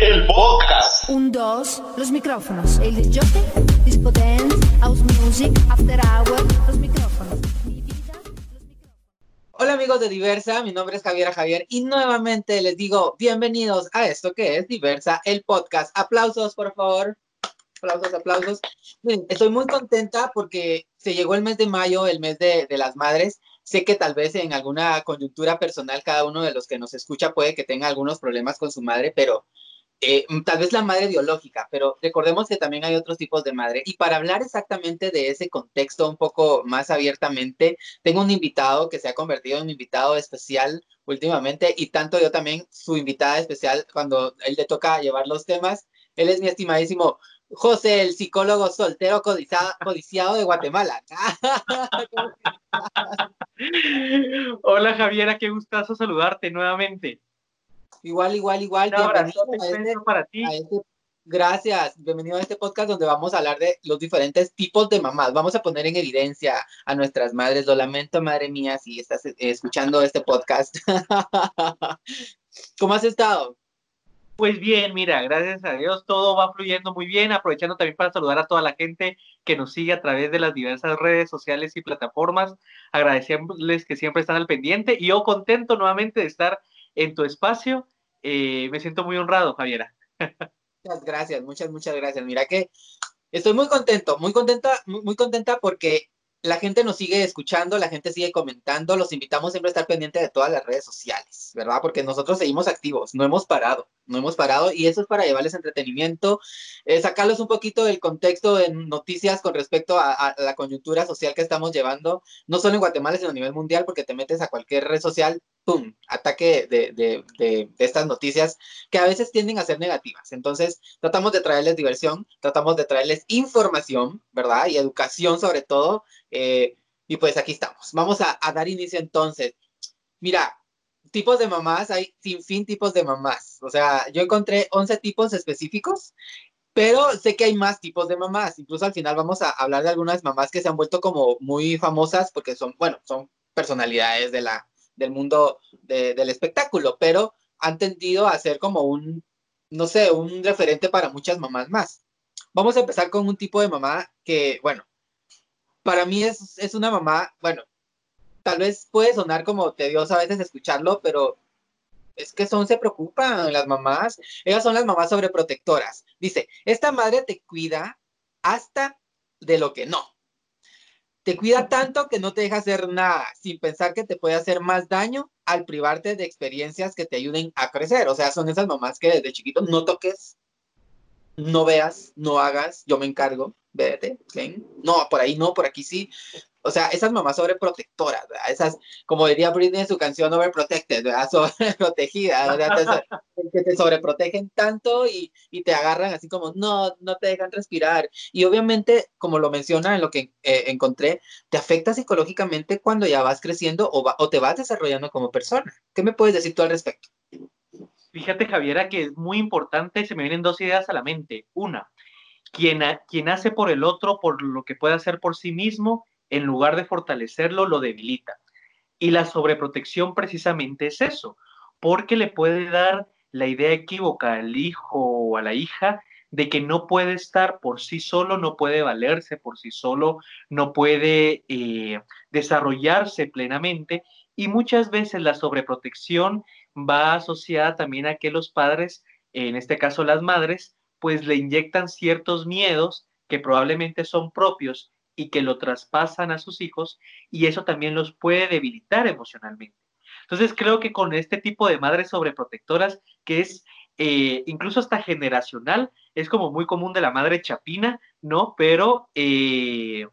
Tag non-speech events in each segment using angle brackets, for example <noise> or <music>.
el podcast. Un, dos, los micrófonos. El jockey, disco dance, house music, after hour, los micrófonos. Mi vida, los micrófonos. Hola amigos de Diversa, mi nombre es Javiera Javier y nuevamente les digo bienvenidos a esto que es Diversa, el podcast. Aplausos, por favor. Aplausos, aplausos. Miren, estoy muy contenta porque se llegó el mes de mayo, el mes de, de las madres. Sé que tal vez en alguna coyuntura personal cada uno de los que nos escucha puede que tenga algunos problemas con su madre, pero eh, tal vez la madre biológica, pero recordemos que también hay otros tipos de madre. Y para hablar exactamente de ese contexto un poco más abiertamente, tengo un invitado que se ha convertido en un invitado especial últimamente y tanto yo también su invitada especial cuando él le toca llevar los temas. Él es mi estimadísimo José, el psicólogo soltero codiciado, <laughs> codiciado de Guatemala. <laughs> Hola Javiera, qué gustazo saludarte nuevamente. Igual, igual, igual. Un abrazote bienvenido a este- para ti. este- Gracias, bienvenido a este podcast donde vamos a hablar de los diferentes tipos de mamás. Vamos a poner en evidencia a nuestras madres. Lo lamento, madre mía, si estás escuchando este podcast. <laughs> ¿Cómo has estado? Pues bien, mira, gracias a Dios todo va fluyendo muy bien, aprovechando también para saludar a toda la gente que nos sigue a través de las diversas redes sociales y plataformas, agradecerles que siempre están al pendiente y yo contento nuevamente de estar en tu espacio, Eh, me siento muy honrado, Javiera. Muchas gracias, muchas, muchas gracias. Mira que estoy muy contento, muy contenta, muy, muy contenta porque la gente nos sigue escuchando, la gente sigue comentando. Los invitamos siempre a estar pendiente de todas las redes sociales, ¿verdad? Porque nosotros seguimos activos, no hemos parado, no hemos parado y eso es para llevarles entretenimiento, eh, sacarlos un poquito del contexto en noticias con respecto a, la coyuntura social que estamos llevando, no solo en Guatemala, sino a nivel mundial, porque te metes a cualquier red social, ¡pum!, ataque de, de, de, de estas noticias que a veces tienden a ser negativas. Entonces, tratamos de traerles diversión, tratamos de traerles información, ¿verdad? Y educación sobre todo. eh, y pues aquí estamos. Vamos a, a dar inicio entonces. Mira, tipos de mamás, hay sin fin tipos de mamás. O sea, yo encontré 11 tipos específicos, pero sé que hay más tipos de mamás. Incluso al final vamos a hablar de algunas mamás que se han vuelto como muy famosas porque son, bueno, son personalidades de la, del mundo de- del espectáculo, pero han tendido a ser como un, no sé, un referente para muchas mamás más. Vamos a empezar con un tipo de mamá que, bueno, para mí es, es una mamá, bueno, tal vez puede sonar como tedioso a veces escucharlo, pero es que son, se preocupan las mamás. Ellas son las mamás sobreprotectoras. Dice, esta madre te cuida hasta de lo que no. Te cuida tanto que no te deja hacer nada, sin pensar que te puede hacer más daño al privarte de experiencias que te ayuden a crecer. O sea, son esas mamás que desde chiquito no toques, no veas, no hagas, yo me encargo, vete. No, por ahí no, por aquí sí. O sea, esas mamás sobreprotectoras. Esas, como diría Britney en su canción Overprotected, ¿verdad? <laughs> Sobreprotegidas, que te sobreprotegen tanto y, y te agarran así como, no, no te dejan respirar. Y obviamente, como lo menciona en lo que eh, encontré, te afecta psicológicamente cuando ya vas creciendo o, o te vas desarrollando como persona. ¿Qué me puedes decir tú al respecto? Fíjate, Javiera, que es muy importante, se me vienen dos ideas a la mente. Una, quien, quien hace por el otro por lo que puede hacer por sí mismo, en lugar de fortalecerlo, lo debilita. Y la sobreprotección precisamente es eso, porque le puede dar la idea equívoca al hijo o a la hija de que no puede estar por sí solo, no puede valerse por sí solo, no puede eh, desarrollarse plenamente. Y muchas veces la sobreprotección va asociada también a que los padres, en este caso las madres, pues le inyectan ciertos miedos que probablemente son propios y que lo traspasan a sus hijos y eso también los puede debilitar emocionalmente. Entonces creo que con este tipo de madres sobreprotectoras, que es eh, incluso hasta generacional, es como muy común de la madre chapina, ¿no? Pero eh,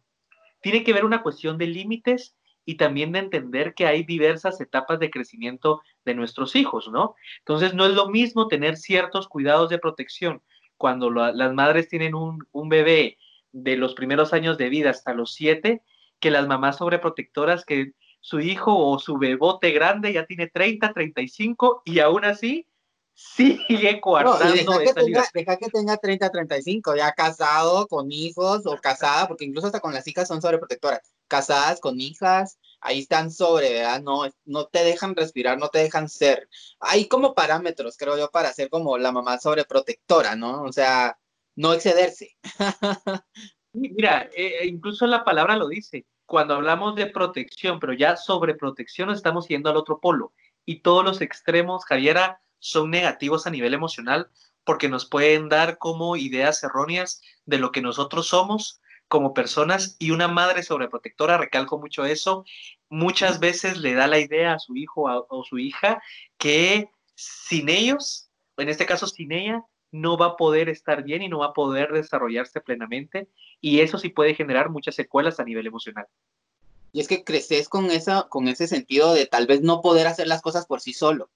tiene que ver una cuestión de límites y también de entender que hay diversas etapas de crecimiento de nuestros hijos, ¿no? Entonces no es lo mismo tener ciertos cuidados de protección cuando la, las madres tienen un, bebé de los primeros años de vida hasta los siete, que las mamás sobreprotectoras que su hijo o su bebote grande ya tiene 30, 35 y aún así sigue coartando No, deja, que tenga, deja que tenga 30, 35, ya casado, con hijos o casada, porque incluso hasta con las hijas son sobreprotectoras. Casadas, con hijas, ahí están sobre, ¿verdad? No, no te dejan respirar, no te dejan ser. Hay como parámetros, creo yo, para ser como la mamá sobreprotectora, ¿no? O sea, no excederse. Mira, eh, eh, incluso la palabra lo dice, cuando hablamos de protección, pero ya sobreprotección nos estamos yendo al otro polo. Y todos los extremos, Javiera, son negativos a nivel emocional porque nos pueden dar como ideas erróneas de lo que nosotros somos como personas y una madre sobreprotectora, recalco mucho eso, muchas veces le da la idea a su hijo o su hija que sin ellos, en este caso sin ella, no va a poder estar bien y no va a poder desarrollarse plenamente y eso sí puede generar muchas secuelas a nivel emocional. Y es que creces con, esa, con ese sentido de tal vez no poder hacer las cosas por sí solo.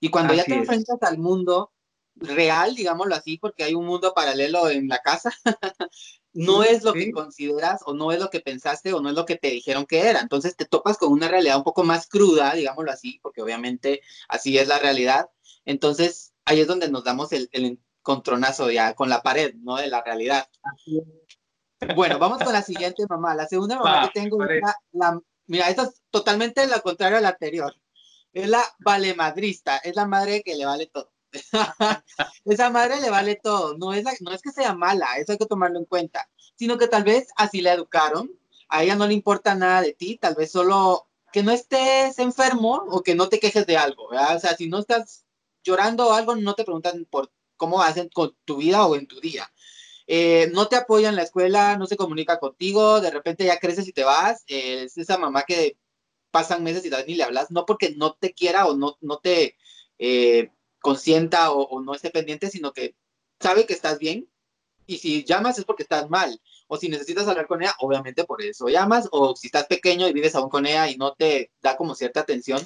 Y cuando ya te enfrentas al mundo real, digámoslo así, porque hay un mundo paralelo en la casa, <laughs> no es lo que consideras o no es lo que pensaste o no es lo que te dijeron que era. Entonces te topas con una realidad un poco más cruda, digámoslo así, porque obviamente así es la realidad. Entonces ahí es donde nos damos el, el encontronazo ya con la pared, ¿no? De la realidad. Bueno, vamos con la siguiente mamá. La segunda mamá que tengo es la, mira, esta es totalmente lo contrario a la anterior. Es la valemadrista, es la madre que le vale todo. <laughs> Esa madre le vale todo. No es, no es que sea mala, eso hay que tomarlo en cuenta, sino que tal vez así la educaron. A ella no le importa nada de ti, tal vez solo que no estés enfermo o que no te quejes de algo. O sea, si no estás llorando o algo, no te preguntan por cómo hacen con tu vida o en tu día. Eh, no te apoya en la escuela, no se comunica contigo, de repente ya creces y te vas. es esa mamá que pasan meses y ni le hablas, no porque no te quiera o no, no te eh, consienta o, no esté pendiente, sino que sabe que estás bien y si llamas es porque estás mal. O si necesitas hablar con ella, obviamente por eso llamas. O si estás pequeño y vives aún con ella y no te da como cierta atención,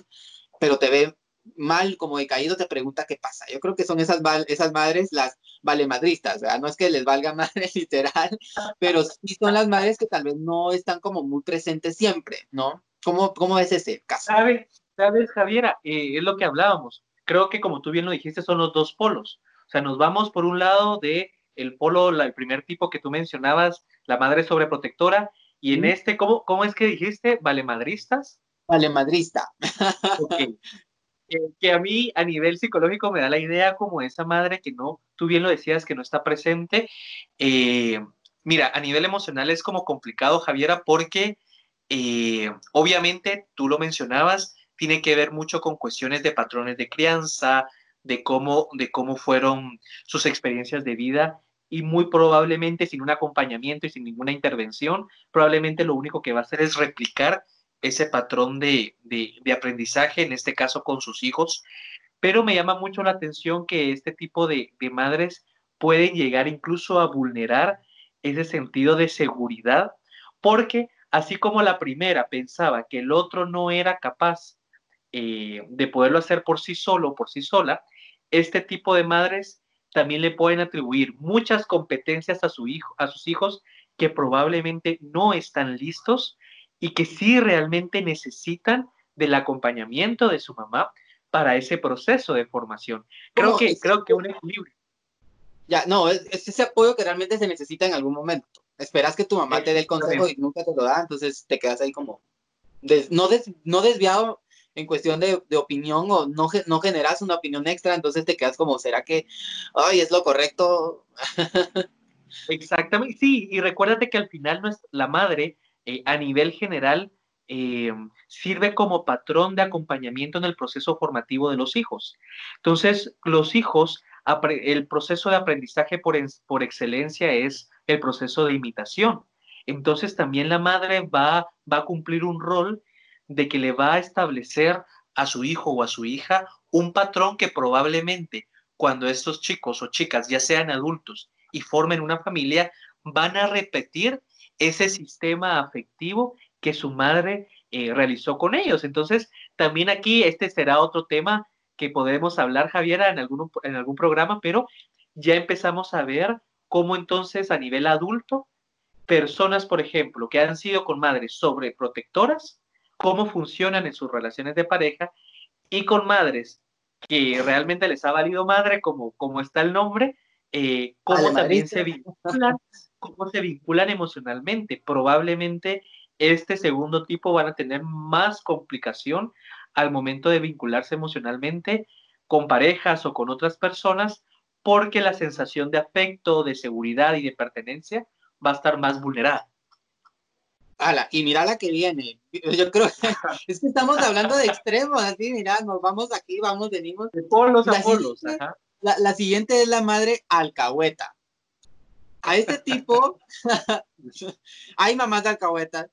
pero te ve mal, como decaído, te pregunta qué pasa. Yo creo que son esas, esas madres las valemadristas, ¿verdad? No es que les valga <laughs> madre literal, pero sí son las madres que tal vez no están como muy presentes siempre, ¿no? ¿Cómo, cómo es ese caso? ¿Sabes, sabes Javiera? Eh, es lo que hablábamos creo que como tú bien lo dijiste, son los dos polos. O sea, nos vamos por un lado de el polo, el primer tipo que tú mencionabas, la madre sobreprotectora, y en este, ¿cómo, ¿cómo es que dijiste? ¿Valemadristas? Valemadrista. ok. <laughs> que a mí a nivel psicológico me da la idea como esa madre que no, tú bien lo decías, que no está presente. Eh, mira, a nivel emocional es como complicado, Javiera, porque eh, obviamente tú lo mencionabas, tiene que ver mucho con cuestiones de patrones de crianza, de cómo, de cómo fueron sus experiencias de vida y muy probablemente sin un acompañamiento y sin ninguna intervención, probablemente lo único que va a hacer es replicar ese patrón de, aprendizaje, en este caso con sus hijos. Pero me llama mucho la atención que este tipo de, de madres pueden llegar incluso a vulnerar ese sentido de seguridad, porque así como la primera pensaba que el otro no era capaz eh, de poderlo hacer por sí solo, por sí sola, este tipo de madres también le pueden atribuir muchas competencias a, su hijo, a sus hijos que probablemente no están listos y que sí realmente necesitan del acompañamiento de su mamá para ese proceso de formación. Creo que, creo que un equilibrio. Ya, no, es, ese apoyo que realmente se necesita en algún momento. Esperas que tu mamá te dé el consejo y nunca te lo da, entonces te quedas ahí como no, no desviado en cuestión de, opinión o no, no generas una opinión extra, entonces te quedas como, ¿será que, ay, es lo correcto? <laughs> Exactamente, sí, y recuérdate que al final la madre, eh, a nivel general, eh, sirve como patrón de acompañamiento en el proceso formativo de los hijos. Entonces, los hijos, el proceso de aprendizaje por, por excelencia es el proceso de imitación. Entonces, también la madre va, va a cumplir un rol de que le va a establecer a su hijo o a su hija un patrón que probablemente cuando estos chicos o chicas ya sean adultos y formen una familia, van a repetir ese sistema afectivo que su madre eh, realizó con ellos. Entonces, también aquí este será otro tema que podemos hablar, Javiera, en algún, en algún programa, pero ya empezamos a ver cómo entonces a nivel adulto, personas, por ejemplo, que han sido con madres sobreprotectoras, cómo funcionan en sus relaciones de pareja y con madres que realmente les ha valido madre, como, como está el nombre, eh, cómo también se vinculan, cómo se vinculan emocionalmente. Probablemente este segundo tipo van a tener más complicación al momento de vincularse emocionalmente con parejas o con otras personas porque la sensación de afecto, de seguridad y de pertenencia va a estar más vulnerada. Ala, y mira la que viene. Yo creo que <laughs> es que estamos hablando de extremos, así, mira, nos vamos aquí, vamos, venimos. De polos a polos. ajá. La, la siguiente es la madre alcahueta. A este tipo, <laughs> hay mamás alcahuetas.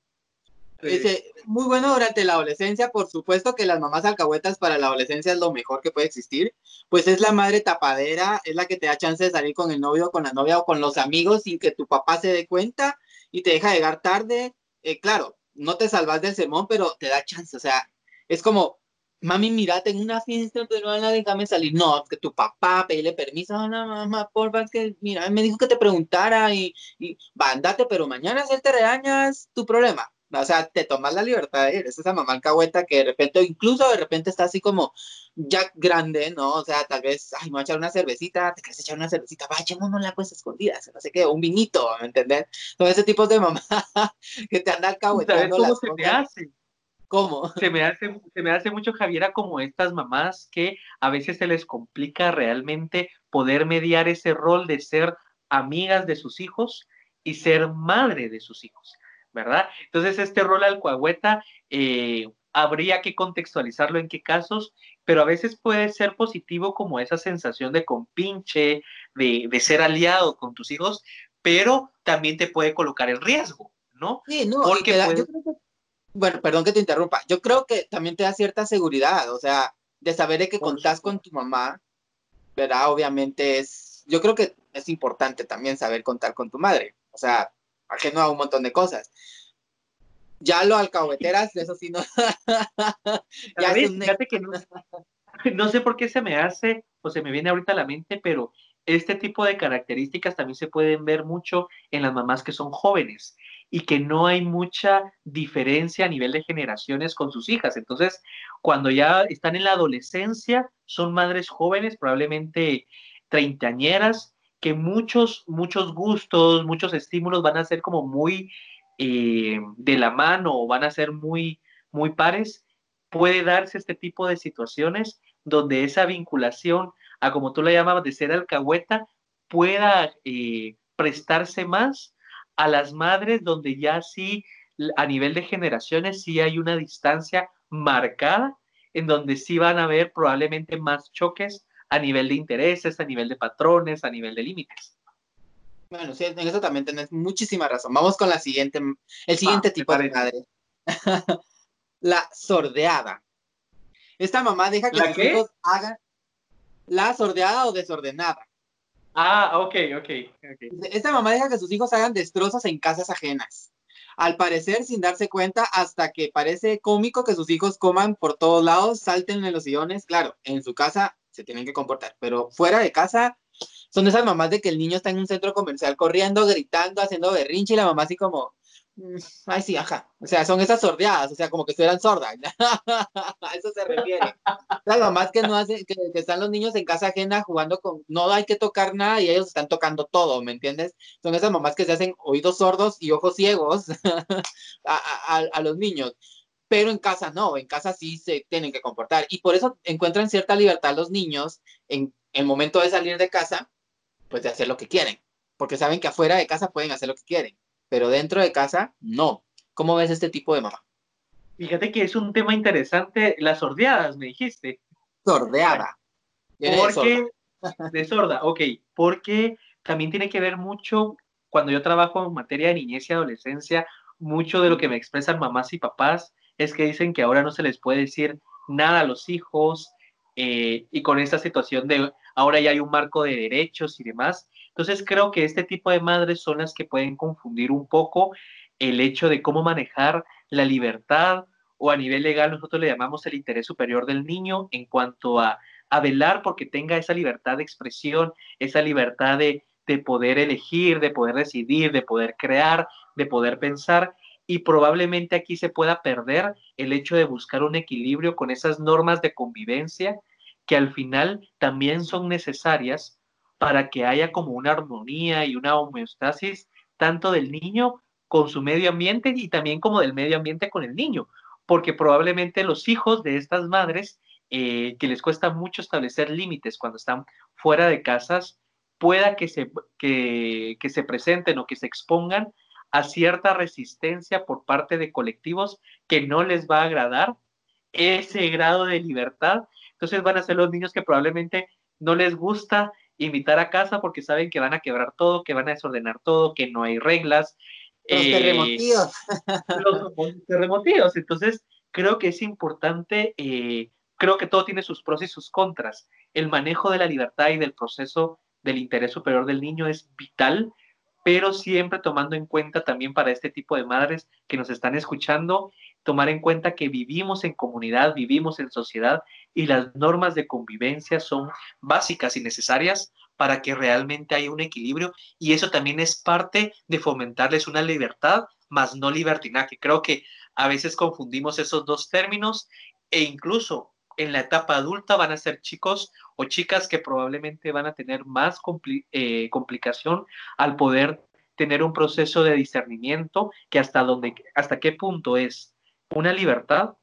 Dice, muy bueno durante la adolescencia, por supuesto que las mamás alcahuetas para la adolescencia es lo mejor que puede existir, pues es la madre tapadera, es la que te da chance de salir con el novio, con la novia o con los amigos sin que tu papá se dé cuenta y te deja llegar tarde. Eh, claro, no te salvas del sermón, pero te da chance, o sea, es como, mami, mira, tengo una fiesta, pero no déjame salir. No, que tu papá, pedirle permiso, no, no, mamá, porfa, que, mira, me dijo que te preguntara y, y va, andate, pero mañana si él te regaña, es tu problema. O sea, te tomas la libertad de ir. Es esa mamá alcahueta que de repente, incluso de repente está así como ya grande, ¿no? O sea, tal vez, ay, me voy a echar una cervecita, te quieres echar una cervecita, va, echémonos la pues escondidas, no sé qué, un vinito, ¿me entendés? Son ese tipo de mamá <laughs> que te anda ¿Sabes alcahuetando cómo las se cosas. hace? ¿Cómo? Se me hace, se me hace mucho, Javiera, como estas mamás que a veces se les complica realmente poder mediar ese rol de ser amigas de sus hijos y ser madre de sus hijos, ¿verdad? Entonces, este rol alcahueta eh, habría que contextualizarlo en qué casos, pero a veces puede ser positivo como esa sensación de compinche, de, de ser aliado con tus hijos, pero también te puede colocar en riesgo, ¿no? Sí, no, Porque da- puede- yo creo que- bueno, perdón que te interrumpa, yo creo que también te da cierta seguridad, o sea, de saber de que contás con tu mamá, ¿verdad? Obviamente es, yo creo que es importante también saber contar con tu madre, o sea, ajeno a un montón de cosas. Ya lo alcahueteras, eso sí no. <laughs> ya Fíjate que no, <laughs> no sé por qué se me hace o se me viene ahorita a la mente, pero este tipo de características también se pueden ver mucho en las mamás que son jóvenes y que no hay mucha diferencia a nivel de generaciones con sus hijas. Entonces, cuando ya están en la adolescencia, son madres jóvenes, probablemente treintañeras, que muchos, muchos gustos, muchos estímulos van a ser como muy eh, de la mano o van a ser muy, muy pares puede darse este tipo de situaciones donde esa vinculación a como tú la llamabas de ser alcahueta pueda eh, prestarse más a las madres donde ya sí a nivel de generaciones sí hay una distancia marcada en donde sí van a haber probablemente más choques a nivel de intereses, a nivel de patrones, a nivel de límites. Bueno, sí, en eso también tenés muchísima razón. Vamos con la siguiente, el siguiente tipo de madre. <laughs> la sordeada. Esta mamá deja que ¿La sus hijos hagan la sordeada o desordenada. Ah, ok, ok, ok. Esta mamá deja que sus hijos hagan destrozos en casas ajenas. Al parecer, sin darse cuenta, hasta que parece cómico que sus hijos coman por todos lados, salten en los sillones. Claro, en su casa se tienen que comportar, pero fuera de casa son esas mamás de que el niño está en un centro comercial corriendo, gritando, haciendo berrinche y la mamá así como, "Mm, ay sí, ajá. O sea, son esas sordeadas, o sea, como que estuvieran sordas. <laughs> A eso se refiere. Las mamás que no hacen, que, están los niños en casa ajena jugando con, no hay que tocar nada y ellos están tocando todo, ¿me entiendes? Son esas mamás que se hacen oídos sordos y ojos ciegos <laughs> a- a los niños. Pero en casa no, en casa sí se tienen que comportar. Y por eso encuentran cierta libertad los niños en el momento de salir de casa, pues de hacer lo que quieren. Porque saben que afuera de casa pueden hacer lo que quieren, pero dentro de casa no. ¿Cómo ves este tipo de mamá? Fíjate que es un tema interesante, las sordeadas, me dijiste. Sordeada. Viene de sorda. Porque, <laughs> de sorda, ok, porque también tiene que ver mucho, cuando yo trabajo en materia de niñez y adolescencia, mucho de lo que me expresan mamás y papás es que dicen que ahora no se les puede decir nada a los hijos eh, y con esta situación de ahora ya hay un marco de derechos y demás. Entonces creo que este tipo de madres son las que pueden confundir un poco el hecho de cómo manejar la libertad o a nivel legal nosotros le llamamos el interés superior del niño en cuanto a, velar porque tenga esa libertad de expresión, esa libertad de poder elegir, de poder decidir, de poder crear, de poder pensar y probablemente aquí se pueda perder el hecho de buscar un equilibrio con esas normas de convivencia que al final también son necesarias para que haya como una armonía y una homeostasis tanto del niño con su medio ambiente y también como del medio ambiente con el niño, porque probablemente los hijos de estas madres, eh, que les cuesta mucho establecer límites cuando están fuera de casas, pueda que se, que, que se presenten o que se expongan a cierta resistencia por parte de colectivos que no les va a agradar ese grado de libertad. Entonces van a ser los niños que probablemente no les gusta invitar a casa porque saben que van a quebrar todo, que van a desordenar todo, que no hay reglas. Los eh, terremotíos. Los terremotíos. Entonces, creo que es importante, eh, creo que todo tiene sus pros y sus contras. El manejo de la libertad y del proceso del interés superior del niño es vital, pero siempre tomando en cuenta también para este tipo de madres que nos están escuchando tomar en cuenta que vivimos en comunidad, vivimos en sociedad y las normas de convivencia son básicas y necesarias para que realmente haya un equilibrio y eso también es parte de fomentarles una libertad, más no libertinaje. Creo que a veces confundimos esos dos términos e incluso en la etapa adulta van a ser chicos o chicas que probablemente van a tener más eh, complicación al poder tener un proceso de discernimiento que hasta dónde, hasta qué punto es una libertad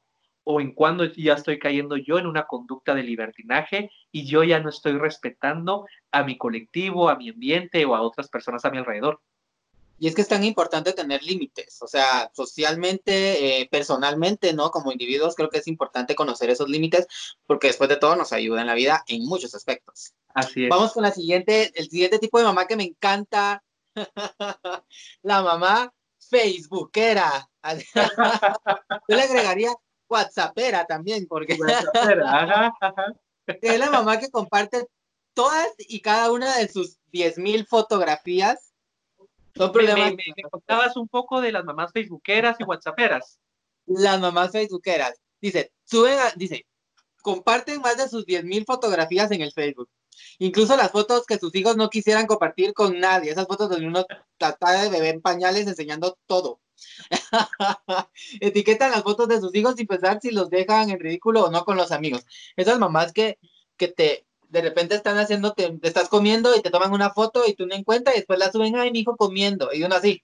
o en cuando ya estoy cayendo yo en una conducta de libertinaje y yo ya no estoy respetando a mi colectivo, a mi ambiente o a otras personas a mi alrededor. Y es que es tan importante tener límites, o sea, socialmente, eh, personalmente, ¿no? Como individuos, creo que es importante conocer esos límites porque después de todo nos ayuda en la vida en muchos aspectos. Así es. Vamos con la siguiente, el siguiente tipo de mamá que me encanta, <laughs> la mamá Facebookera. <laughs> Yo le agregaría WhatsAppera también, porque es la mamá que comparte todas y cada una de sus 10.000 fotografías. Son problemas. Me, contabas un poco de las mamás facebookeras y whatsapperas. Las mamás facebookeras. Dice, suben, dice, comparten más de sus 10.000 fotografías en el Facebook. Incluso las fotos que sus hijos no quisieran compartir con nadie. Esas fotos donde uno trata de bebé en pañales enseñando todo. <laughs> Etiquetan las fotos de sus hijos sin pensar si los dejan en ridículo o no con los amigos. Esas mamás que, que te de repente están haciendo, te, estás comiendo y te toman una foto y tú no encuentras y después la suben, ay, mi hijo comiendo, y uno así,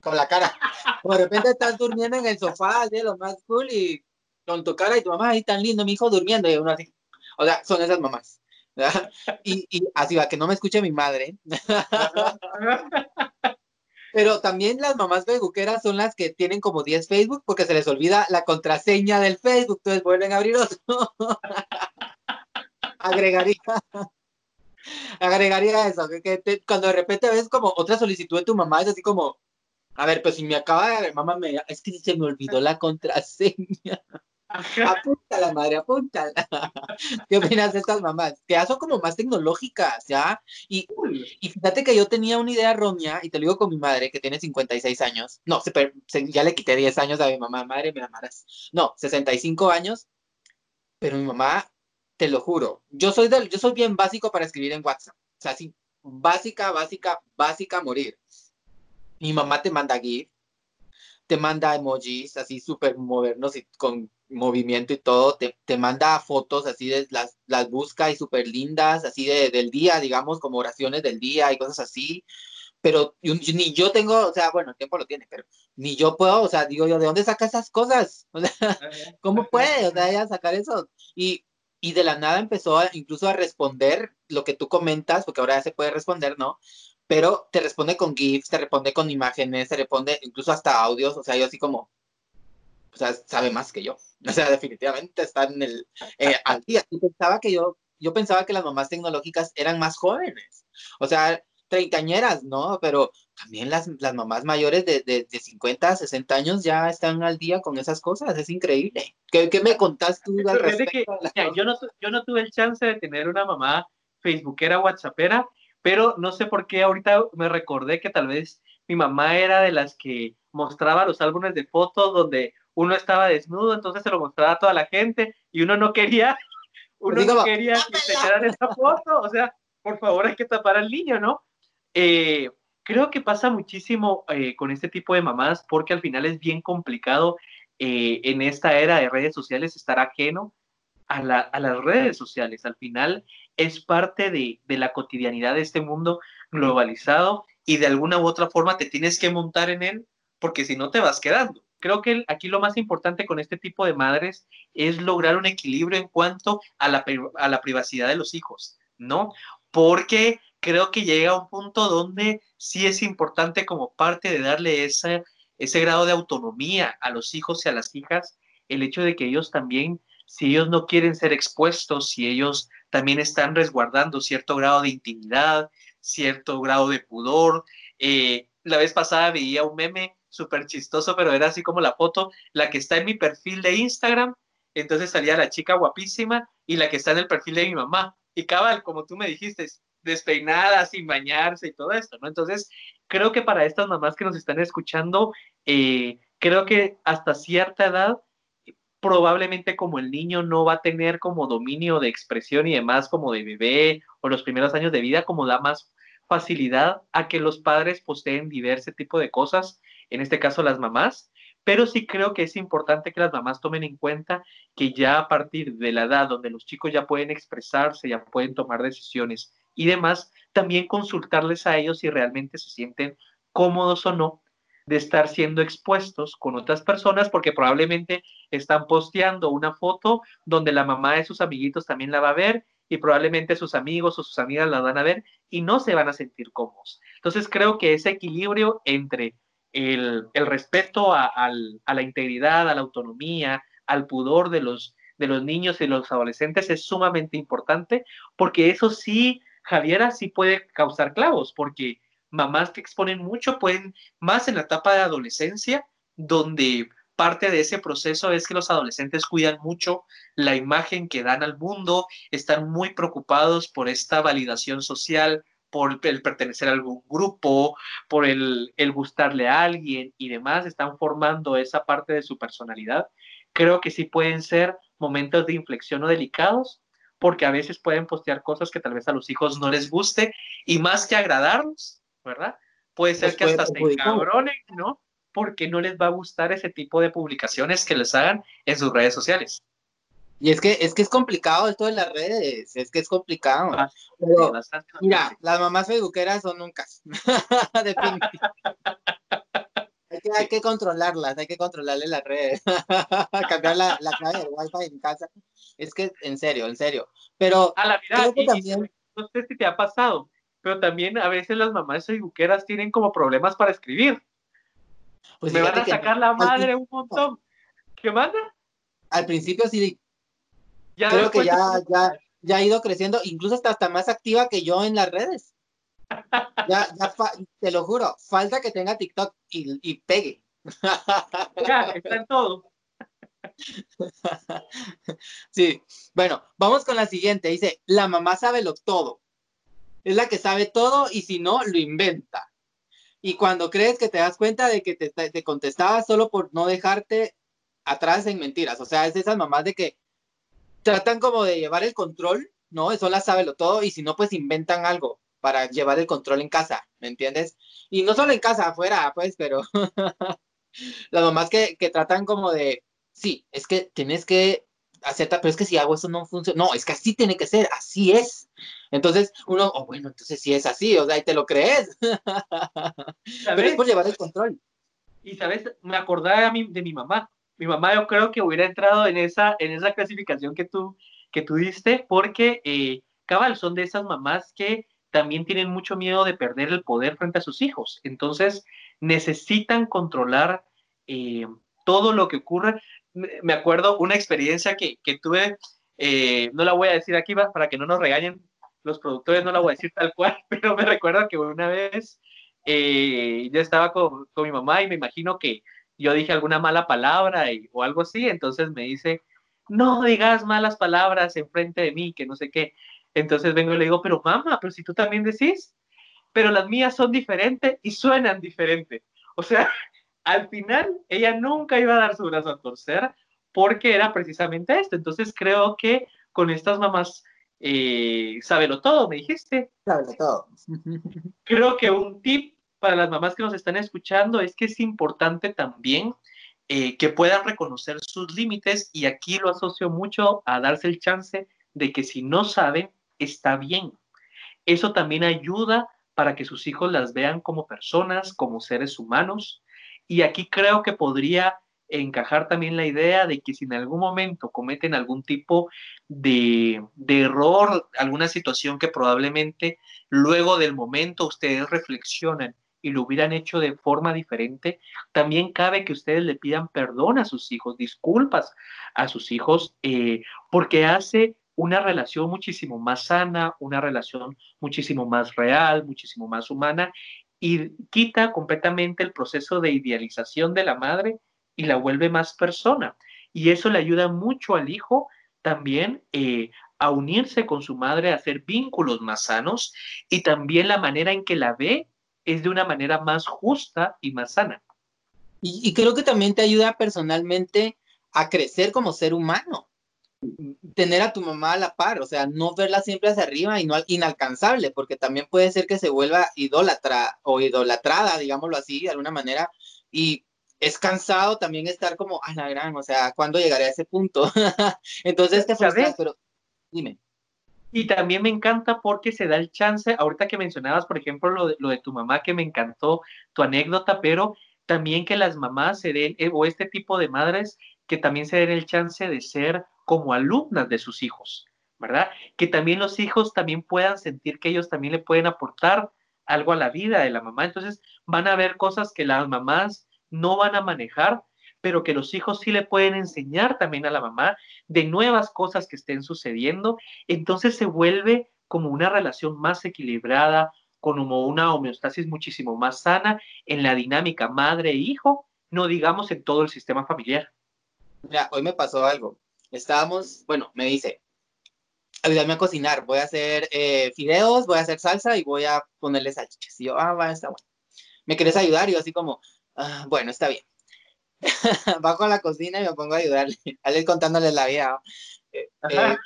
con la cara. O de repente estás durmiendo en el sofá, de lo más cool, y con tu cara y tu mamá, ahí tan lindo, mi hijo durmiendo, y uno así. O sea, son esas mamás. <laughs> Y, y así va, que no me escuche mi madre. <laughs> Pero también las mamás facebookeras son las que tienen como 10 Facebook porque se les olvida la contraseña del Facebook, entonces vuelven a abrir otro. <laughs> agregaría, agregaría eso, que, cuando de repente ves como otra solicitud de tu mamá, es así como, a ver, pues si me acaba de, mamá, me, es que se me olvidó la contraseña. Apúntala, madre, apúntala. <laughs> ¿Qué opinas de estas mamás? Que ya son como más tecnológicas, ¿ya? Y, y fíjate que yo tenía una idea errónea, y te lo digo con mi madre, que tiene 56 años. No, ya le quité 10 años a mi mamá, madre, me amarás. No, 65 años, pero mi mamá, te lo juro, yo soy, del, yo soy bien básico para escribir en WhatsApp. O sea, sí, básica, básica, básica morir. Mi mamá te manda GIF, te manda emojis así súper modernos y con movimiento y todo, te, te manda fotos así de las, las busca y súper lindas, así de, del día, digamos, como oraciones del día y cosas así, pero ni yo tengo, o sea, bueno, el tiempo lo tiene, pero ni yo puedo, o sea, digo yo, ¿de dónde saca esas cosas? <laughs> O sea, ¿cómo puede, o sea, ella sacar eso? Y, y de la nada empezó a, incluso a responder lo que tú comentas, porque ahora ya se puede responder, ¿no? Pero te responde con GIFs, te responde con imágenes, te responde incluso hasta audios, o sea, yo así como, o sea, sabe más que yo. <laughs> O sea, definitivamente está en el eh, al día. Y pensaba que yo, yo pensaba que las mamás tecnológicas eran más jóvenes. O sea, treintañeras, ¿no? Pero también las, las mamás mayores de, de, de, 50, 60 años ya están al día con esas cosas. Es increíble. ¿Qué, qué me contás tú al respecto? Que, yo, no, yo no tuve el chance de tener una mamá facebookera, whatsappera, pero no sé por qué ahorita me recordé que tal vez mi mamá era de las que mostraba los álbumes de fotos donde uno estaba desnudo, entonces se lo mostraba a toda la gente y uno no quería, <laughs> uno no quería que se esa foto, o sea, por favor hay que tapar al niño, ¿no? Eh, creo que pasa muchísimo eh, con este tipo de mamás porque al final es bien complicado eh, en esta era de redes sociales estar ajeno a, la, a, las redes sociales. Al final es parte de, de la cotidianidad de este mundo globalizado y de alguna u otra forma te tienes que montar en él porque si no te vas quedando. Creo que aquí lo más importante con este tipo de madres es lograr un equilibrio en cuanto a la, a la privacidad de los hijos, ¿no? Porque creo que llega a un punto donde sí es importante como parte de darle ese, ese grado de autonomía a los hijos y a las hijas, el hecho de que ellos también, si ellos no quieren ser expuestos, si ellos también están resguardando cierto grado de intimidad, cierto grado de pudor. Eh, la vez pasada veía un meme súper chistoso, pero era así como la foto, la que está en mi perfil de Instagram, entonces salía la chica guapísima y la que está en el perfil de mi mamá. Y cabal, como tú me dijiste, despeinada, sin bañarse y todo esto. Entonces, creo que para estas mamás que nos están escuchando, eh, creo que hasta cierta edad, probablemente como el niño no va a tener como dominio de expresión y demás como de bebé o los primeros años de vida, como da más facilidad a que los padres poseen diverso tipo de cosas, en este caso las mamás, pero sí creo que es importante que las mamás tomen en cuenta que ya a partir de la edad donde los chicos ya pueden expresarse, ya pueden tomar decisiones y demás, también consultarles a ellos si realmente se sienten cómodos o no de estar siendo expuestos con otras personas porque probablemente están posteando una foto donde la mamá de sus amiguitos también la va a ver y probablemente sus amigos o sus amigas la van a ver y no se van a sentir cómodos. Entonces creo que ese equilibrio entre el, respeto a, a, la integridad, a la autonomía, al pudor de los, de los niños y los adolescentes es sumamente importante porque eso sí Javiera sí puede causar clavos, porque mamás que exponen mucho pueden, más en la etapa de adolescencia, donde parte de ese proceso es que los adolescentes cuidan mucho la imagen que dan al mundo, están muy preocupados por esta validación social, por el pertenecer a algún grupo, por el, el, gustarle a alguien y demás, están formando esa parte de su personalidad. Creo que sí pueden ser momentos de inflexión o delicados, porque a veces pueden postear cosas que tal vez a los hijos no les guste y más que agradarlos, ¿verdad? Puede ser que hasta se encabronen, ¿no? Porque no les va a gustar ese tipo de publicaciones que les hagan en sus redes sociales. Y es que es que es complicado esto de las redes, es que es complicado. Ah, mira, las mamás facebookeras son nunca. <laughs> Definitivamente. Hay que, hay que, controlarlas, hay que controlarle las redes, <laughs> cambiar la, la clave del wifi en casa. Es que, en serio, en serio. Pero a la también... no sé si te ha pasado, pero también a veces las mamás facebookeras tienen como problemas para escribir. Pues Me van a sacar la madre un montón. ¿Qué manda? Al principio sí. Ya Creo que ya, ya, ya ha ido creciendo, incluso está hasta más activa que yo en las redes. <laughs> Ya, ya te lo juro, falta que tenga TikTok y, y pegue. <laughs> Ya, está en todo. <laughs> Sí, bueno, vamos con la siguiente. Dice, la mamá sabe lo todo. Es la que sabe todo y si no, lo inventa. Y cuando crees que te das cuenta de que te, te contestaba solo por no dejarte atrás en mentiras. O sea, es esas mamás de que tratan como de llevar el control, ¿no? Eso la sabe lo todo y si no, pues inventan algo para llevar el control en casa, ¿me entiendes? Y no solo en casa, afuera, pues, pero <laughs> las mamás que, que tratan como de, sí, es que tienes que aceptar, pero es que si hago eso no funciona, no, es que así tiene que ser, así es. Entonces uno, oh, bueno, entonces sí es así, o sea, y te lo crees. <laughs> Pero es por llevar el control. Y sabes, me acordé a mí, de mi mamá. Mi mamá yo creo que hubiera entrado en esa, en esa clasificación que tú, que tú diste, porque eh, cabal, son de esas mamás que también tienen mucho miedo de perder el poder frente a sus hijos. Entonces, necesitan controlar eh, todo lo que ocurre. Me acuerdo una experiencia que, que tuve, eh, no la voy a decir aquí para que no nos regañen los productores, no la voy a decir tal cual, <laughs> pero me recuerdo que una vez eh, yo estaba con, con, mi mamá y me imagino que yo dije alguna mala palabra o algo así, entonces me dice, no digas malas palabras enfrente de mí, que no sé qué. Entonces vengo y le digo, pero mamá, pero si tú también decís, pero las mías son diferentes y suenan diferente. O sea, <laughs> al final ella nunca iba a dar su brazo a torcer porque era precisamente esto. Entonces creo que con estas mamás, eh, sábelo todo, me dijiste. Sábelo todo. <laughs> creo que un tip para las mamás que nos están escuchando es que es importante también eh, que puedan reconocer sus límites y aquí lo asocio mucho a darse el chance de que si no saben, está bien. Eso también ayuda para que sus hijos las vean como personas, como seres humanos Y aquí creo que podría encajar también la idea de que si en algún momento cometen algún tipo de, error, alguna situación que probablemente luego del momento ustedes reflexionan y lo hubieran hecho de forma diferente, también cabe que ustedes le pidan perdón a sus hijos, disculpas a sus hijos, eh, porque hace una relación muchísimo más sana, una relación muchísimo más real, muchísimo más humana y quita completamente el proceso de idealización de la madre y la vuelve más persona. Y eso le ayuda mucho al hijo también eh, a unirse con su madre, a hacer vínculos más sanos y también la manera en que la ve es de una manera más justa y más sana. Y, y creo que también te ayuda personalmente a crecer como ser humano. Tener a tu mamá a la par, o sea, no verla siempre hacia arriba y no inalcanzable, porque también puede ser que se vuelva idólatra o idolatrada, digámoslo así, de alguna manera, y es cansado también estar como, a la gran, o sea, ¿cuándo llegaré a ese punto? <laughs> Entonces te frustras, pero dime. Y también me encanta porque se da el chance, ahorita que mencionabas, por ejemplo, lo de, lo de tu mamá, que me encantó tu anécdota, pero también que las mamás se den, eh, o este tipo de madres, que también se den el chance de ser como alumnas de sus hijos, ¿verdad? Que también los hijos también puedan sentir que ellos también le pueden aportar algo a la vida de la mamá. Entonces van a ver cosas que las mamás no van a manejar, pero que los hijos sí le pueden enseñar también a la mamá de nuevas cosas que estén sucediendo. Entonces se vuelve como una relación más equilibrada, con una homeostasis muchísimo más sana en la dinámica madre-hijo, no digamos en todo el sistema familiar. Mira, hoy me pasó algo. Estábamos, bueno, me dice, ayúdame a cocinar, voy a hacer eh, fideos, voy a hacer salsa y voy a ponerle salchichas. Y yo, ah, va, está bueno. ¿Me querés ayudar? Y yo así como, ah, bueno, está bien. <laughs> Bajo a la cocina y me pongo a ayudarle, <laughs> a él contándole la vida. Eh, eh,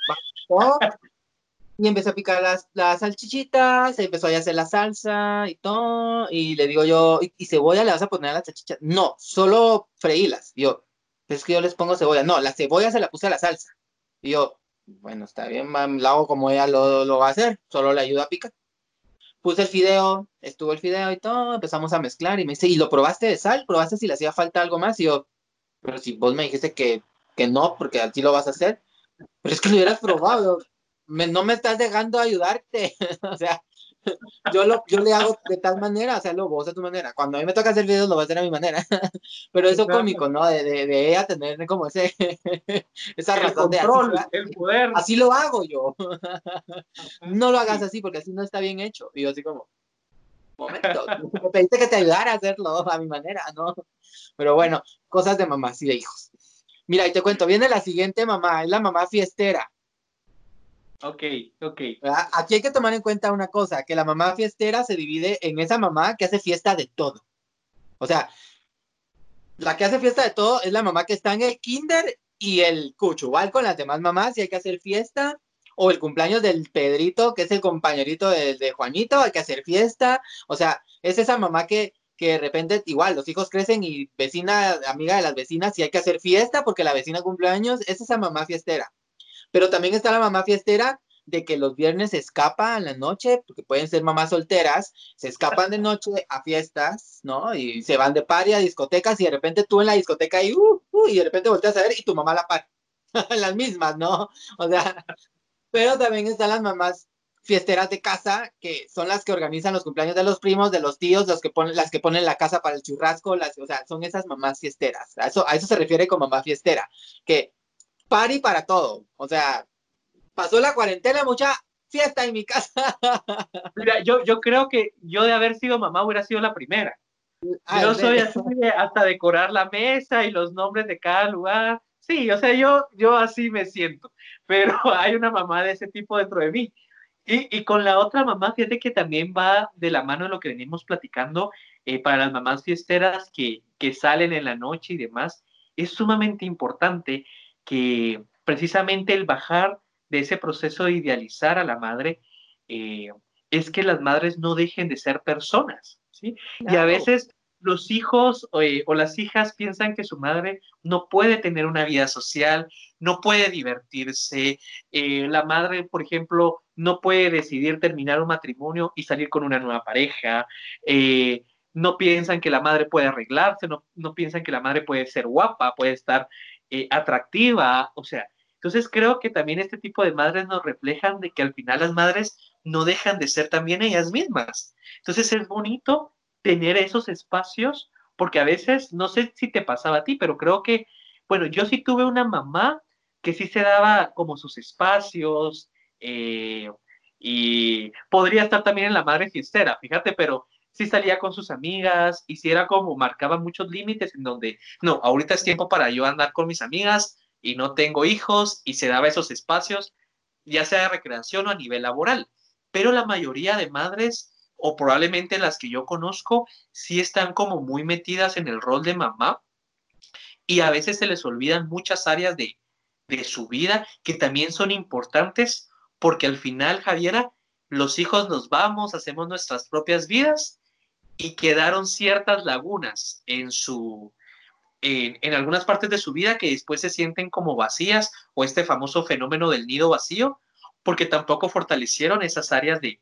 y empezó a picar las, las salchichitas, empezó a hacer la salsa y todo, y le digo yo, ¿y, cebolla le vas a poner a las salchichas? No, solo freílas. yo, es que yo les pongo cebolla. No, la cebolla se la puse a la salsa. Y yo, bueno, está bien, la hago como ella lo, lo va a hacer, solo le ayuda a picar. Puse el fideo, estuvo el fideo y todo, empezamos a mezclar y me dice, ¿y lo probaste de sal? ¿Probaste si le hacía falta algo más? Y yo, pero si vos me dijiste que, que no, porque así lo vas a hacer. Pero es que lo hubieras probado. no me estás dejando ayudarte. <laughs> o sea, yo, lo, yo le hago de tal manera, o sea, lo vos a tu manera. Cuando a mí me toca hacer videos, lo voy a hacer a mi manera. <laughs> Pero eso es cómico, ¿no? De, de, de, ella tener como ese, <laughs> esa razón de así, el poder. Así lo hago yo. no lo hagas así porque así no está bien hecho. Y yo así como, momento, me pediste que te ayudara a hacerlo a mi manera, ¿no? Pero bueno, cosas de mamás y de hijos. Mira, y te cuento, viene la siguiente mamá, es la mamá fiestera. Ok, ok. Aquí hay que tomar en cuenta una cosa, que la mamá fiestera se divide en esa mamá que hace fiesta de todo. O sea, la que hace fiesta de todo es la mamá que está en el kinder y el cuchubal con las demás mamás y hay que hacer fiesta. O el cumpleaños del Pedrito, que es el compañerito de, Juanito, hay que hacer fiesta. O sea, es esa mamá que, que de repente igual los hijos crecen y vecina, amiga de las vecinas, y hay que hacer fiesta porque la vecina cumpleaños, es esa mamá fiestera. Pero también está la mamá fiestera de que los viernes se escapa en la noche, porque pueden ser mamás solteras, se escapan de noche a fiestas, ¿no? Y se van de party a discotecas y de repente tú en la discoteca y, uh, uh, y de repente volteas a ver y tu mamá la par. <laughs> las mismas, ¿no? O sea, pero también están las mamás fiesteras de casa, que son las que organizan los cumpleaños de los primos, de los tíos, los que ponen, las que ponen la casa para el churrasco, las, o sea, son esas mamás fiesteras. A eso, a eso se refiere como mamá fiestera, que party para todo. O sea, pasó la cuarentena, mucha fiesta en mi casa. <laughs> Mira, yo, yo creo que yo de haber sido mamá hubiera sido la primera. Ah, yo soy así hasta decorar la mesa y los nombres de cada lugar. Sí, o sea, yo, yo así me siento, pero <laughs> hay una mamá de ese tipo dentro de mí. Y, y con la otra mamá, fíjate que también va de la mano de lo que venimos platicando eh, para las mamás fiesteras que, que salen en la noche y demás. Es sumamente importante que precisamente el bajar de ese proceso de idealizar a la madre eh, es que las madres no dejen de ser personas, ¿sí? Y a veces los hijos eh, o las hijas piensan que su madre no puede tener una vida social, no puede divertirse, eh, la madre, por ejemplo, no puede decidir terminar un matrimonio y salir con una nueva pareja, no piensan que la madre puede arreglarse, no, no piensan que la madre puede ser guapa, puede estar eh, atractiva, o sea, entonces creo que también este tipo de madres nos reflejan de que al final las madres no dejan de ser también ellas mismas. Entonces es bonito tener esos espacios porque a veces, no sé si te pasaba a ti, pero creo que, bueno, yo sí tuve una mamá que sí se daba como sus espacios eh, y podría estar también en la madre fiestera, fíjate, pero sí salía con sus amigas y sí era como marcaba muchos límites en donde, no, ahorita es tiempo para yo andar con mis amigas y no tengo hijos y se daba esos espacios, ya sea de recreación o a nivel laboral. Pero la mayoría de madres o probablemente las que yo conozco, sí están como muy metidas en el rol de mamá y a veces se les olvidan muchas áreas de, de su vida que también son importantes porque al final, Javiera, los hijos nos vamos, hacemos nuestras propias vidas y quedaron ciertas lagunas en su en, en, algunas partes de su vida que después se sienten como vacías o este famoso fenómeno del nido vacío porque tampoco fortalecieron esas áreas de,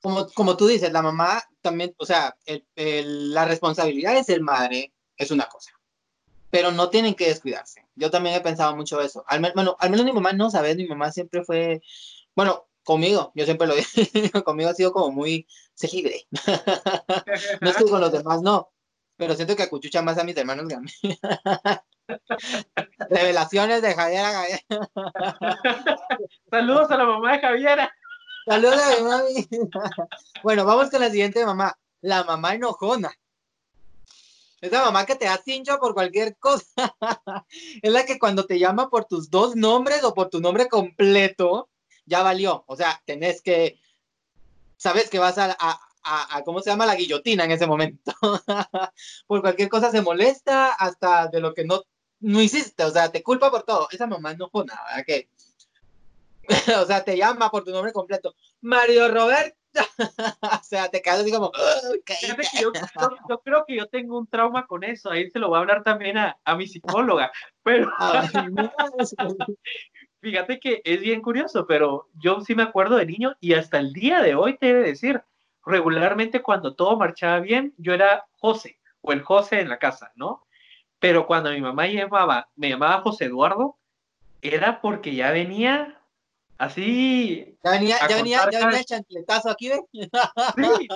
como, como tú dices, la mamá también, o sea, la responsabilidad de ser madre es una cosa, pero no tienen que descuidarse. Yo también he pensado mucho eso. Al, bueno, al menos mi mamá no, ¿sabes? Mi mamá siempre fue, bueno, conmigo, yo siempre lo <laughs> dije, conmigo ha sido como muy, se libre. <laughs> no estoy con los demás, no, pero siento que acuchucha más a mis hermanos que a mí. <laughs> Revelaciones de Javiera. Javiera. Saludos a la mamá de Javiera. Saludos a mi mami. Bueno, vamos con la siguiente mamá. La mamá enojona. Esa mamá que te da cincho por cualquier cosa. Es la que cuando te llama por tus dos nombres o por tu nombre completo, ya valió. O sea, tenés que. Sabes que vas a, a, ¿cómo se llama? La guillotina en ese momento. <laughs> por cualquier cosa se molesta, hasta de lo que no, no hiciste. O sea, te culpa por todo. Esa mamá enojona, ¿verdad? Que <laughs> o sea, te llama por tu nombre completo. Mario Roberto. <laughs> o sea, te quedas así como. yo, yo, creo que yo tengo un trauma con eso. Ahí se lo voy a hablar también a, a mi psicóloga. Pero. Fíjate que es bien curioso, pero yo sí me acuerdo de niño y hasta el día de hoy te he de decir, regularmente cuando todo marchaba bien, yo era José o el José en la casa, ¿no? Pero cuando mi mamá llamaba, me llamaba José Eduardo, era porque ya venía Así. Ya venía, ya venía, ya venía el chancletazo aquí, ¿ves? Sí,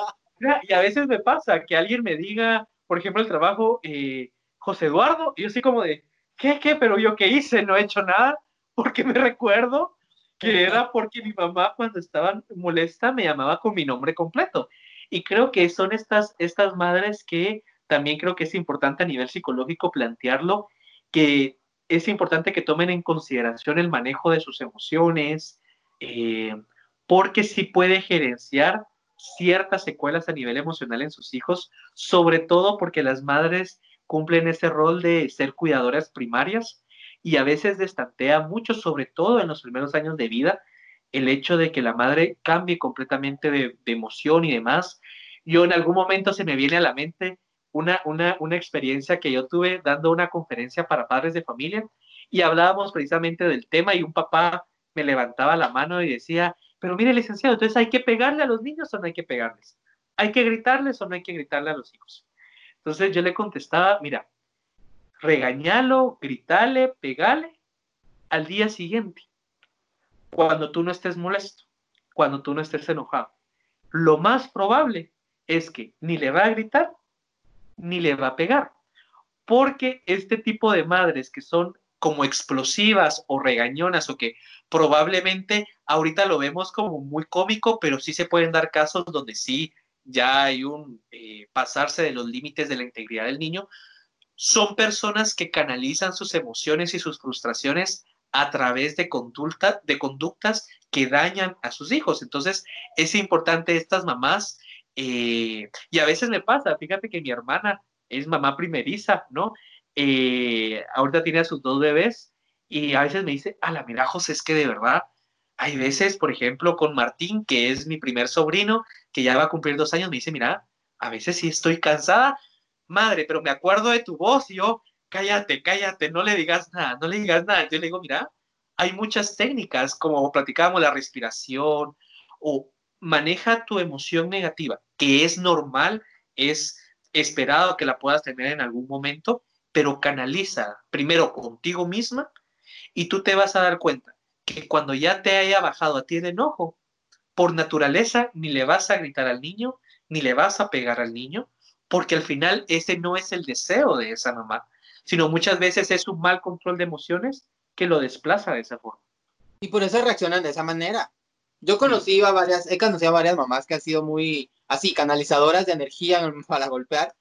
y a veces me pasa que alguien me diga, por ejemplo, el trabajo, eh, José Eduardo, y yo así como de, ¿qué, qué? Pero yo qué hice, no he hecho nada, porque me recuerdo que era porque mi mamá cuando estaba molesta me llamaba con mi nombre completo. Y creo que son estas, estas madres que también creo que es importante a nivel psicológico plantearlo, que es importante que tomen en consideración el manejo de sus emociones, eh, porque sí puede gerenciar ciertas secuelas a nivel emocional en sus hijos, sobre todo porque las madres cumplen ese rol de ser cuidadoras primarias y a veces destantea mucho, sobre todo en los primeros años de vida, el hecho de que la madre cambie completamente de, emoción y demás. Yo en algún momento se me viene a la mente una, una, una experiencia que yo tuve dando una conferencia para padres de familia y hablábamos precisamente del tema y un papá me levantaba la mano y decía, pero mire licenciado, entonces hay que pegarle a los niños o no hay que pegarles, hay que gritarles o no hay que gritarle a los hijos. Entonces yo le contestaba, mira, regañalo, gritale, pegale al día siguiente, cuando tú no estés molesto, cuando tú no estés enojado. Lo más probable es que ni le va a gritar ni le va a pegar. Porque este tipo de madres que son como explosivas o regañonas o que probablemente ahorita lo vemos como muy cómico, pero sí se pueden dar casos donde sí ya hay un eh, pasarse de los límites de la integridad del niño, son personas que canalizan sus emociones y sus frustraciones a través de, conducta, de conductas que dañan a sus hijos. Entonces, es importante estas mamás eh, y a veces me pasa, fíjate que mi hermana es mamá primeriza, ¿no? Eh, ahorita tiene a sus dos bebés y a veces me dice, a la mira, José, es que de verdad, hay veces, por ejemplo, con Martín, que es mi primer sobrino, que ya va a cumplir dos años, me dice, mira, a veces sí estoy cansada, madre, pero me acuerdo de tu voz y yo, cállate, cállate, no le digas nada, no le digas nada. Yo le digo, mira, hay muchas técnicas, como platicábamos, la respiración, o maneja tu emoción negativa, que es normal, es esperado que la puedas tener en algún momento, pero canaliza primero contigo misma y tú te vas a dar cuenta que cuando ya te haya bajado a ti el enojo, por naturaleza ni le vas a gritar al niño, ni le vas a pegar al niño, porque al final ese no es el deseo de esa mamá, sino muchas veces es un mal control de emociones que lo desplaza de esa forma. Y por eso reaccionan de esa manera. Yo conocí a varias, he conocido a varias mamás que han sido muy así, canalizadoras de energía <laughs> para golpear.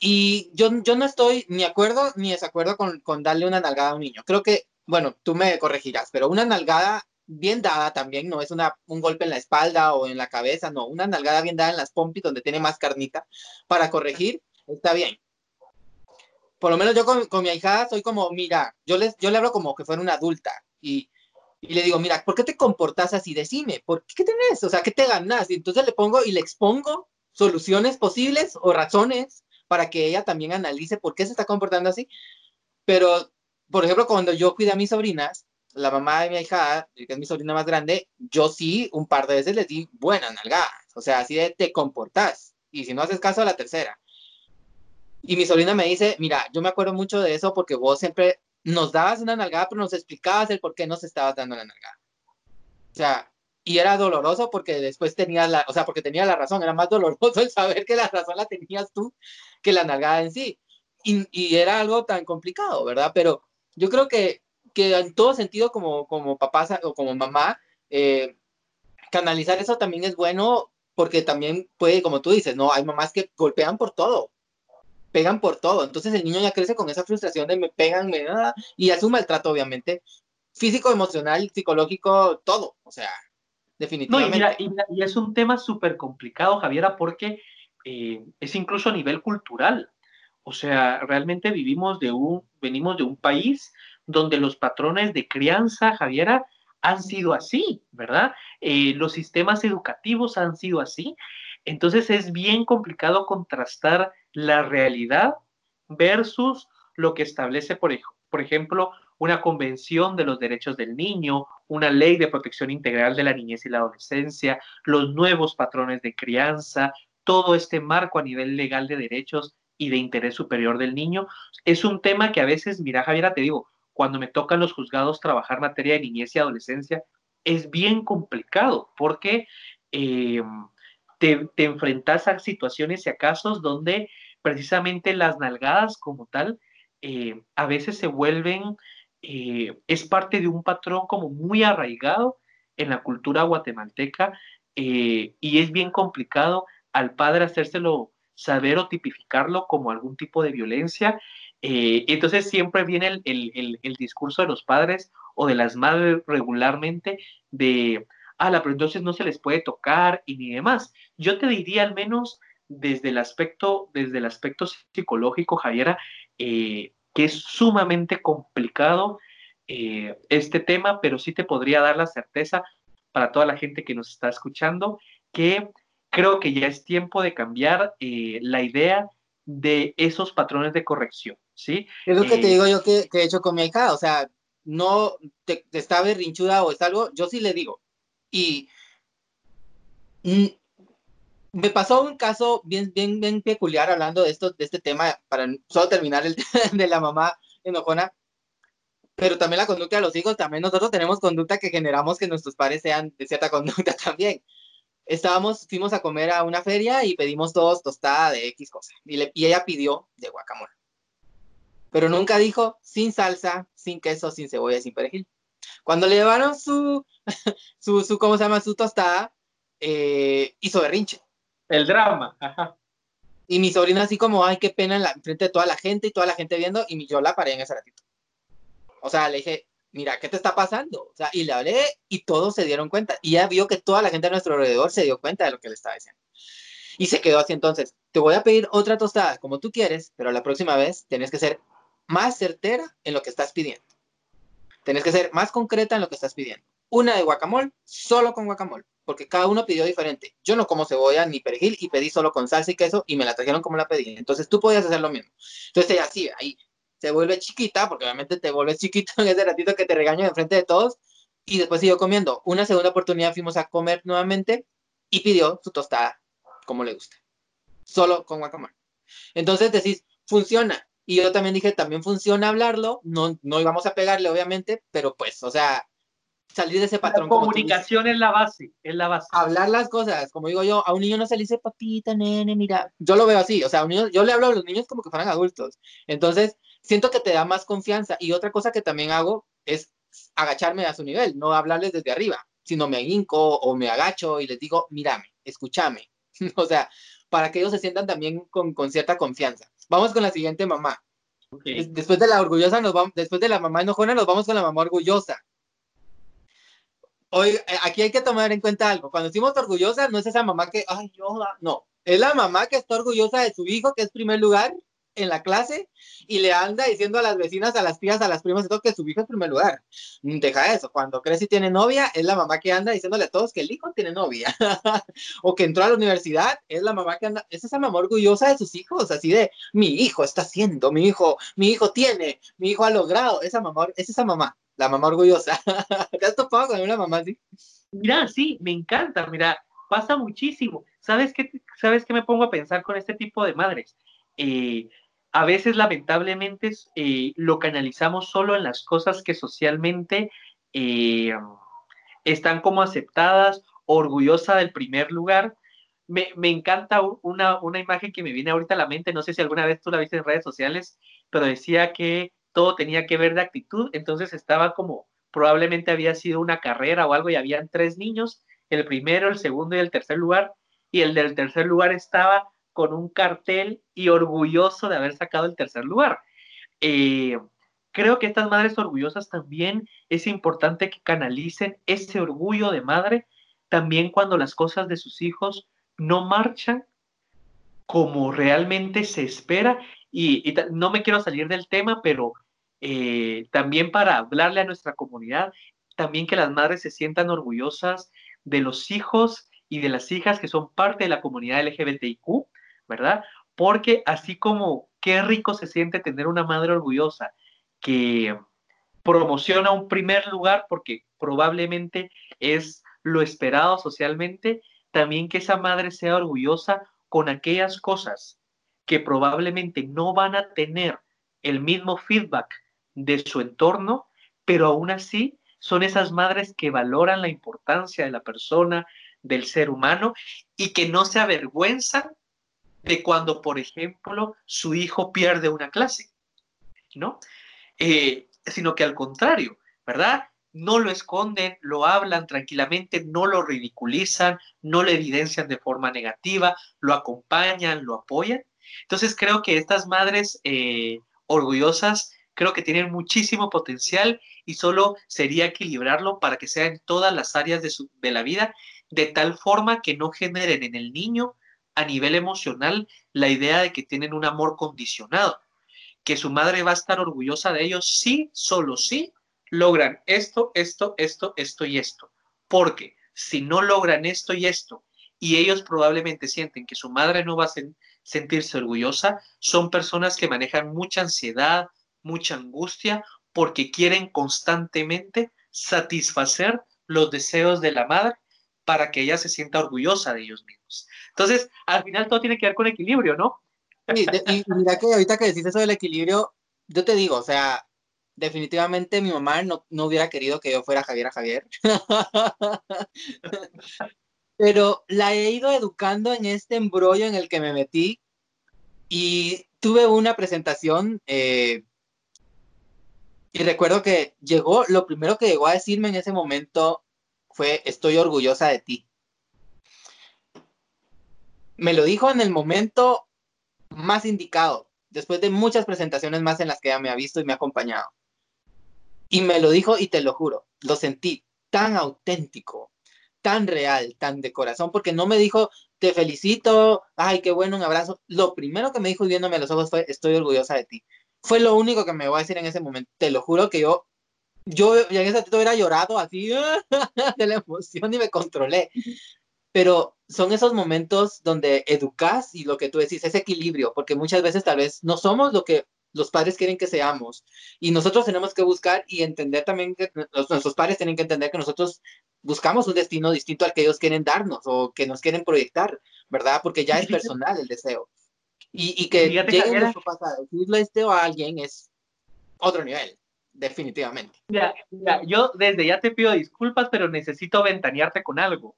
Y yo, yo no estoy ni acuerdo ni desacuerdo con, con darle una nalgada a un niño. Creo que, bueno, tú me corregirás, pero una nalgada bien dada también, no es una, un golpe en la espalda o en la cabeza, no, una nalgada bien dada en las pompis donde tiene más carnita para corregir, está bien. Por lo menos yo con, con mi hija soy como, mira, yo, les, yo le hablo como que fuera una adulta y y le digo, mira, ¿por qué te comportas así? Decime, ¿por qué, tenés? O sea, ¿qué te ganas? Y entonces le pongo y le expongo soluciones posibles o razones para que ella también analice por qué se está comportando así. Pero, por ejemplo, cuando yo cuidé a mis sobrinas, la mamá de mi hija, que es mi sobrina más grande, yo sí un par de veces les di buena nalgada. O sea, así de te comportas. Y si no haces caso a la tercera. Y mi sobrina me dice, mira, yo me acuerdo mucho de eso porque vos siempre nos dabas una nalgada, pero nos explicabas el por qué nos estabas dando la nalgada. O sea, y era doloroso porque después tenías la, o sea, porque tenía la razón, era más <laughs> doloroso el saber que la razón la tenías tú que la nalgada en sí. Y era algo tan complicado, ¿verdad? Pero yo creo que, que en todo sentido, como, como papá o como mamá, eh, canalizar eso también es bueno porque también puede, como tú dices, ¿no? Hay mamás que golpean por todo, pegan por todo. Entonces el niño ya crece con esa frustración de me pegan, me da, y es un maltrato, obviamente, físico, emocional, psicológico, todo. O sea, definitivamente. No, y, mira, y, es un tema súper complicado, Javiera, porque eh, es incluso a nivel cultural. O sea, realmente vivimos de un, venimos de un país donde los patrones de crianza, Javiera, han sido así, ¿verdad? Eh, los sistemas educativos han sido así. Entonces es bien complicado contrastar la realidad versus lo que establece, por, por ejemplo, una convención de los derechos del niño, una ley de protección integral de la niñez y la adolescencia, los nuevos patrones de crianza, todo este marco a nivel legal de derechos y de interés superior del niño, es un tema que a veces, mira Javiera, te digo, cuando me tocan los juzgados trabajar materia de niñez y adolescencia, es bien complicado porque te, te enfrentas a situaciones y a casos donde precisamente las nalgadas como tal eh, a veces se vuelven, eh, es parte de un patrón como muy arraigado en la cultura guatemalteca eh, y es bien complicado al padre hacérselo saber o tipificarlo como algún tipo de violencia. Entonces siempre viene el, el, el, discurso de los padres o de las madres regularmente de, ah, pero entonces no se les puede tocar y ni demás. Yo te diría al menos desde el aspecto, desde el aspecto psicológico, Javiera, eh, que es sumamente complicado eh, este tema, pero sí te podría dar la certeza para toda la gente que nos está escuchando que creo que ya es tiempo de cambiar eh, la idea de esos patrones de corrección, ¿sí? Es lo que te digo yo que, he hecho con mi hija, o sea, no te, te está berrinchuda o es algo, yo sí le digo. Y me pasó un caso bien, bien, bien peculiar hablando de esto, de este tema, para solo terminar el <laughs> de la mamá enojona, pero también la conducta de los hijos, también nosotros tenemos conducta que generamos que nuestros padres sean de cierta <laughs> conducta también. Estábamos, fuimos a comer a una feria y pedimos todos tostada de X cosa, y, le, y ella pidió de guacamole. Pero nunca dijo sin salsa, sin queso, sin cebolla, sin perejil. Cuando le llevaron su, <laughs> su, su ¿cómo se llama? Su tostada, eh, hizo berrinche el drama, ajá. Y mi sobrina así como, ay, qué pena en la frente de toda la gente y toda la gente viendo, y yo la paré en ese ratito. O sea, le dije, mira, ¿qué te está pasando? O sea, y le hablé y todos se dieron cuenta. Y ya vio que toda la gente a nuestro alrededor se dio cuenta de lo que le estaba diciendo. Y se quedó así entonces, te voy a pedir otra tostada como tú quieres, pero la próxima vez tienes que ser más certera en lo que estás pidiendo. Tienes que ser más concreta en lo que estás pidiendo. Una de guacamole, solo con guacamole porque cada uno pidió diferente. Yo no como cebolla ni perejil y pedí solo con salsa y queso y me la trajeron como la pedí. Entonces tú podías hacer lo mismo. Entonces así, ahí se vuelve chiquita, porque obviamente te vuelves chiquito en ese ratito que te regaño frente de todos, y después siguió comiendo. Una segunda oportunidad fuimos a comer nuevamente y pidió su tostada como le gusta, solo con guacamole. Entonces decís, funciona. Y yo también dije, también funciona hablarlo, no, no íbamos a pegarle, obviamente, pero pues, o sea, salir de ese patrón. La comunicación es la base, es la base. Hablar las cosas, como digo yo, a un niño no se le dice papita, nene, mira, yo lo veo así, o sea, un niño, yo le hablo a los niños como que fueran adultos. Entonces, siento que te da más confianza. Y otra cosa que también hago es agacharme a su nivel, no hablarles desde arriba, sino me hinco o me agacho y les digo, mírame, escúchame. <laughs> o sea, para que ellos se sientan también con, con cierta confianza. Vamos con la siguiente mamá. Después de la orgullosa, nos vamos, después de la mamá enojona, nos vamos con la mamá orgullosa. Hoy, eh, aquí hay que tomar en cuenta algo. Cuando decimos orgullosa, no es esa mamá que, ay, yo, no. Es la mamá que está orgullosa de su hijo, que es primer lugar, en la clase y le anda diciendo a las vecinas, a las tías, a las primas, todo que su hijo es primer lugar. Mm, deja eso, cuando crece y tiene novia, es la mamá que anda diciéndole a todos que el hijo tiene novia. <laughs> o que entró a la universidad, es la mamá que anda, es esa mamá orgullosa de sus hijos, así de, mi hijo está haciendo, mi hijo, mi hijo tiene, mi hijo ha logrado, esa mamá, es esa mamá, la mamá orgullosa. ¿Te has topado con una mamá así? Mira, sí, me encanta, mira, pasa muchísimo. ¿Sabes qué, ¿Sabes qué me pongo a pensar con este tipo de madres? Eh, a veces lamentablemente eh, lo canalizamos solo en las cosas que socialmente eh, están como aceptadas, orgullosa del primer lugar. Me, encanta una, una, imagen que me viene ahorita a la mente, no sé si alguna vez tú la viste en redes sociales, pero decía que todo tenía que ver de actitud, entonces estaba como, probablemente había sido una carrera o algo y habían tres niños, el primero, el segundo y el tercer lugar, y el del tercer lugar estaba con un cartel y orgulloso de haber sacado el tercer lugar. Eh, creo que estas madres orgullosas también es importante que canalicen ese orgullo de madre también cuando las cosas de sus hijos no marchan como realmente se espera. Y, no me quiero salir del tema, pero eh, también para hablarle a nuestra comunidad, también que las madres se sientan orgullosas de los hijos y de las hijas que son parte de la comunidad LGBTIQ, ¿verdad? Porque así como qué rico se siente tener una madre orgullosa que promociona un primer lugar porque probablemente es lo esperado socialmente, también que esa madre sea orgullosa con aquellas cosas que probablemente no van a tener el mismo feedback de su entorno, pero aún así son esas madres que valoran la importancia de la persona, del ser humano y que no se avergüenzan de cuando, por ejemplo, su hijo pierde una clase, ¿no? Eh, sino que al contrario, ¿verdad? No lo esconden, lo hablan tranquilamente, no lo ridiculizan, no lo evidencian de forma negativa, lo acompañan, lo apoyan. Entonces creo que estas madres eh, orgullosas creo que tienen muchísimo potencial y solo sería equilibrarlo para que sea en todas las áreas de, su, de la vida, de tal forma que no generen en el niño a nivel emocional la idea de que tienen un amor condicionado, que su madre va a estar orgullosa de ellos si, solo si, logran esto, esto, esto, esto y esto. Porque si no logran esto y esto, y ellos probablemente sienten que su madre no va a sentirse orgullosa, son personas que manejan mucha ansiedad, mucha angustia, porque quieren constantemente satisfacer los deseos de la madre para que ella se sienta orgullosa de ellos mismos. Entonces, al final todo tiene que ver con equilibrio, ¿no? y, mira que ahorita que decís eso del equilibrio, yo te digo, o sea, definitivamente mi mamá no, no hubiera querido que yo fuera Javier a Javier. <laughs> Pero la he ido educando en este embrollo en el que me metí y tuve una presentación eh, y recuerdo que llegó, lo primero que llegó a decirme en ese momento fue, estoy orgullosa de ti. Me lo dijo en el momento más indicado, después de muchas presentaciones más en las que ella me ha visto y me ha acompañado. Y me lo dijo y te lo juro, lo sentí tan auténtico, tan real, tan de corazón, porque no me dijo, te felicito, ay, qué bueno, un abrazo. Lo primero que me dijo viéndome a los ojos fue, estoy orgullosa de ti. Fue lo único que me voy a decir en ese momento. Te lo juro que yo yo ya en ese momento hubiera llorado así <laughs> de la emoción y me controlé. Pero son esos momentos donde educas y lo que tú decís, ese equilibrio, porque muchas veces tal vez no somos lo que los padres quieren que seamos. Y nosotros tenemos que buscar y entender también que nuestros padres tienen que entender que nosotros buscamos un destino distinto al que ellos quieren darnos o que nos quieren proyectar, ¿verdad? Porque ya es personal el deseo. Y, y que lleguen nuestro pasado, decirle esto a alguien es otro nivel, definitivamente. Ya, ya, yo desde ya te pido disculpas, pero necesito ventanearte con algo.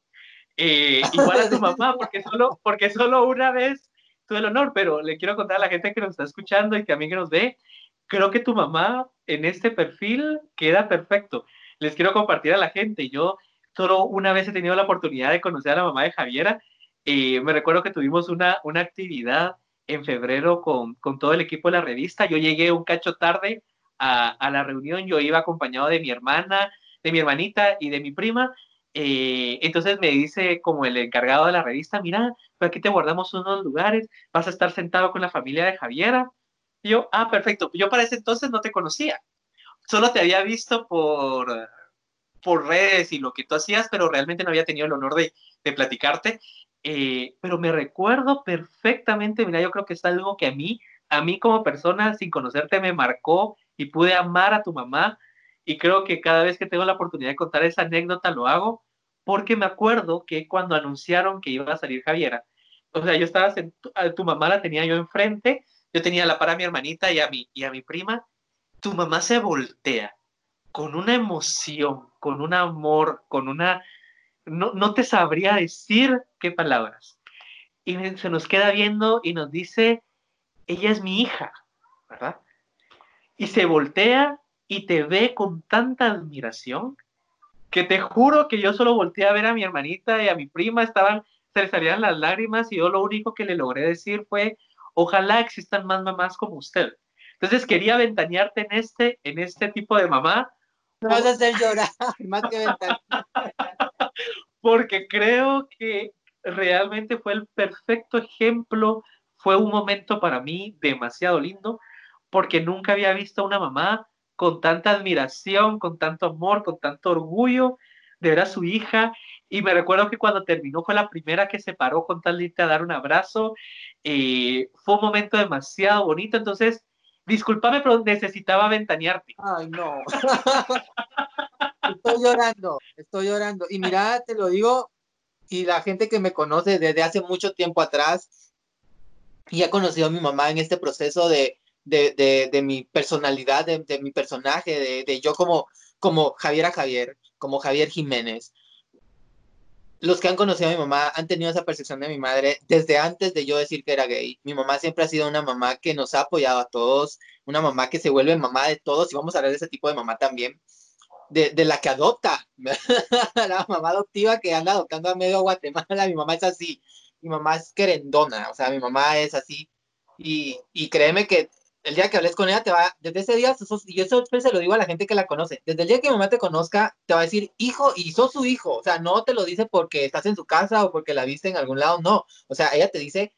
Eh, igual a tu <laughs> mamá, porque solo, porque solo una vez tuve el honor, pero le quiero contar a la gente que nos está escuchando y mí que nos ve, creo que tu mamá en este perfil queda perfecto. Les quiero compartir a la gente. Yo solo una vez he tenido la oportunidad de conocer a la mamá de Javiera. y me recuerdo que tuvimos una, una actividad en febrero con, con, todo el equipo de la revista. Yo llegué un cacho tarde a, la reunión, yo iba acompañado de mi hermana, de mi hermanita y de mi prima. Eh, entonces me dice como el encargado de la revista, mira, aquí te guardamos unos lugares, vas a estar sentado con la familia de Javiera. Y yo, ah, perfecto. Yo para ese entonces no te conocía. Solo te había visto por, por redes y lo que tú hacías, pero realmente no había tenido el honor de, de platicarte. Eh, pero me recuerdo perfectamente, mira, yo creo que es algo que a mí, a mí como persona sin conocerte me marcó y pude amar a tu mamá y creo que cada vez que tengo la oportunidad de contar esa anécdota lo hago porque me acuerdo que cuando anunciaron que iba a salir Javiera, o sea, yo estaba, tu mamá la tenía yo enfrente, yo tenía la para a mi hermanita y a mi, y a mi prima, tu mamá se voltea con una emoción, con un amor, con una no, no te sabría decir qué palabras. Y se nos queda viendo y nos dice, ella es mi hija, ¿verdad? Y se voltea y te ve con tanta admiración que te juro que yo solo volteé a ver a mi hermanita y a mi prima, estaban, se les salían las lágrimas y yo lo único que le logré decir fue, ojalá existan más mamás como usted. Entonces quería ventanearte en este, en este tipo de mamá. No vas a hacer llorar, <laughs> más que ventanear <laughs> porque creo que realmente fue el perfecto ejemplo, fue un momento para mí demasiado lindo, porque nunca había visto a una mamá con tanta admiración, con tanto amor, con tanto orgullo de ver a su hija. Y me recuerdo que cuando terminó fue la primera que se paró con tal a dar un abrazo. Eh, fue un momento demasiado bonito. Entonces, discúlpame, pero necesitaba ventanearte. Ay, no. <laughs> estoy llorando, estoy llorando. Y mira, te lo digo, y la gente que me conoce desde hace mucho tiempo atrás y ha conocido a mi mamá en este proceso de, de, de, de mi personalidad, de, de mi personaje, de, yo como, como Javier Javier, como Javier Jiménez. Los que han conocido a mi mamá han tenido esa percepción de mi madre desde antes de yo decir que era gay. Mi mamá siempre ha sido una mamá que nos ha apoyado a todos, una mamá que se vuelve mamá de todos y vamos a hablar de ese tipo de mamá también de, de, la que adopta, <laughs> la mamá adoptiva que anda adoptando a medio Guatemala, mi mamá es así, mi mamá es querendona, o sea, mi mamá es así, y, y créeme que el día que hables con ella te va, desde ese día, y eso se lo digo a la gente que la conoce, desde el día que mamá te conozca, te va a decir hijo, y sos su hijo, o sea, no te lo dice porque estás en su casa o porque la viste en algún lado, no, o sea, ella te dice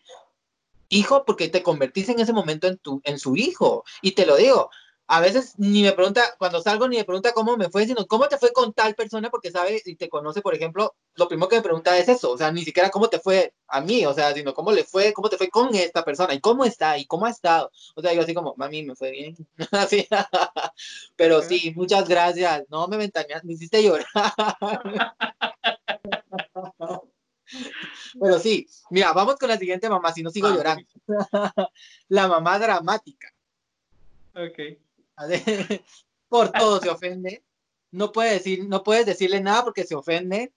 hijo porque te convertiste en ese momento en, tu, en su hijo, y te lo digo, a veces ni me pregunta, cuando salgo ni me pregunta cómo me fue, sino cómo te fue con tal persona, porque sabe y te conoce, por ejemplo, lo primero que me pregunta es eso, o sea, ni siquiera cómo te fue a mí, o sea, sino cómo le fue, cómo te fue con esta persona, y cómo está, y cómo ha estado. O sea, yo así como, mami, me fue bien. <laughs> así, pero sí, muchas gracias. No me ventaneas, me hiciste llorar. <laughs> Pero sí, mira, vamos con la siguiente mamá, si no sigo llorando. <laughs> la mamá dramática. Ok. <laughs> por todo se ofende. No, puede decir, no puedes decirle nada porque se ofende.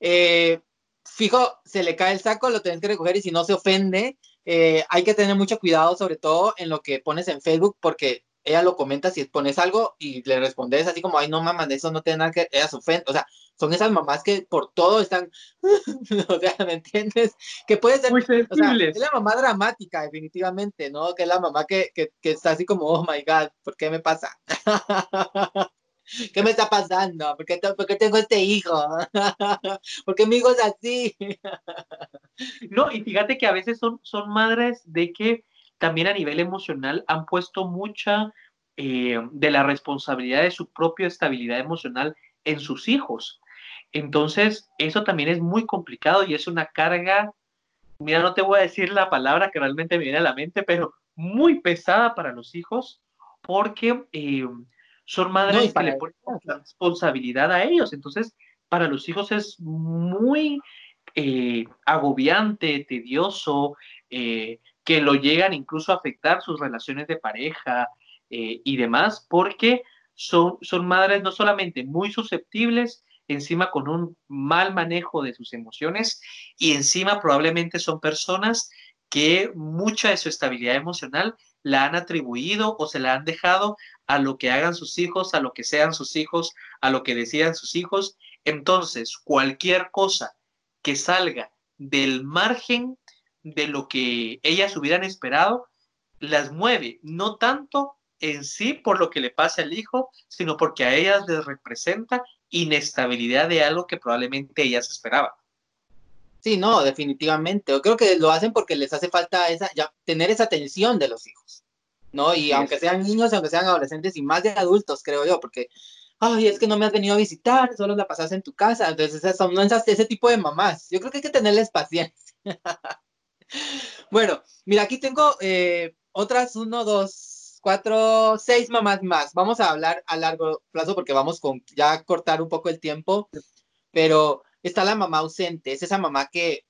Eh, fijo, se le cae el saco, lo tienes que recoger y si no se ofende, eh, hay que tener mucho cuidado, sobre todo en lo que pones en Facebook, porque ella lo comenta si pones algo y le respondes así como, ay, no mames, eso no tiene nada que, ella se ofende, o sea, son esas mamás que por todo están, <laughs> o sea, ¿me entiendes? Que puede ser, Muy o sea, es la mamá dramática, definitivamente, ¿no? Que es la mamá que, que, que está así como, oh my God, ¿por qué me pasa? <laughs> ¿Qué me está pasando? ¿Por qué, ¿Por qué, tengo este hijo? <laughs> ¿Por qué mi hijo es así? no, y fíjate que a veces son, son madres de que también a nivel emocional han puesto mucha eh, de la responsabilidad de su propia estabilidad emocional en sus hijos. Entonces, eso también es muy complicado y es una carga, mira, no te voy a decir la palabra que realmente me viene a la mente, pero muy pesada para los hijos porque eh, son madres que le ponen responsabilidad a ellos. Entonces, para los hijos es muy eh, agobiante, tedioso, eh, que lo llegan incluso a afectar sus relaciones de pareja y demás, porque son, son madres no solamente muy susceptibles, encima con un mal manejo de sus emociones y encima probablemente son personas que mucha de su estabilidad emocional la han atribuido o se la han dejado a lo que hagan sus hijos, a lo que sean sus hijos, a lo que decidan sus hijos. Entonces, cualquier cosa que salga del margen de lo que ellas hubieran esperado, las mueve, no tanto en sí por lo que le pase al hijo, sino porque a ellas les representa inestabilidad de algo que probablemente ellas esperaban. Sí, no, definitivamente. Yo creo que lo hacen porque les hace falta esa, ya, tener esa atención de los hijos, ¿no? Y aunque sean niños, aunque sean adolescentes y más de adultos, creo yo, porque, ay, es que no me has venido a visitar, solo la pasas en tu casa. Entonces, esas son ese tipo de mamás. Yo creo que hay que tenerles paciencia. <laughs> bueno, mira, aquí tengo eh, otras uno, dos, cuatro, seis mamás más. Vamos a hablar a largo plazo porque vamos con ya a cortar un poco el tiempo, pero está la mamá ausente, es esa mamá que,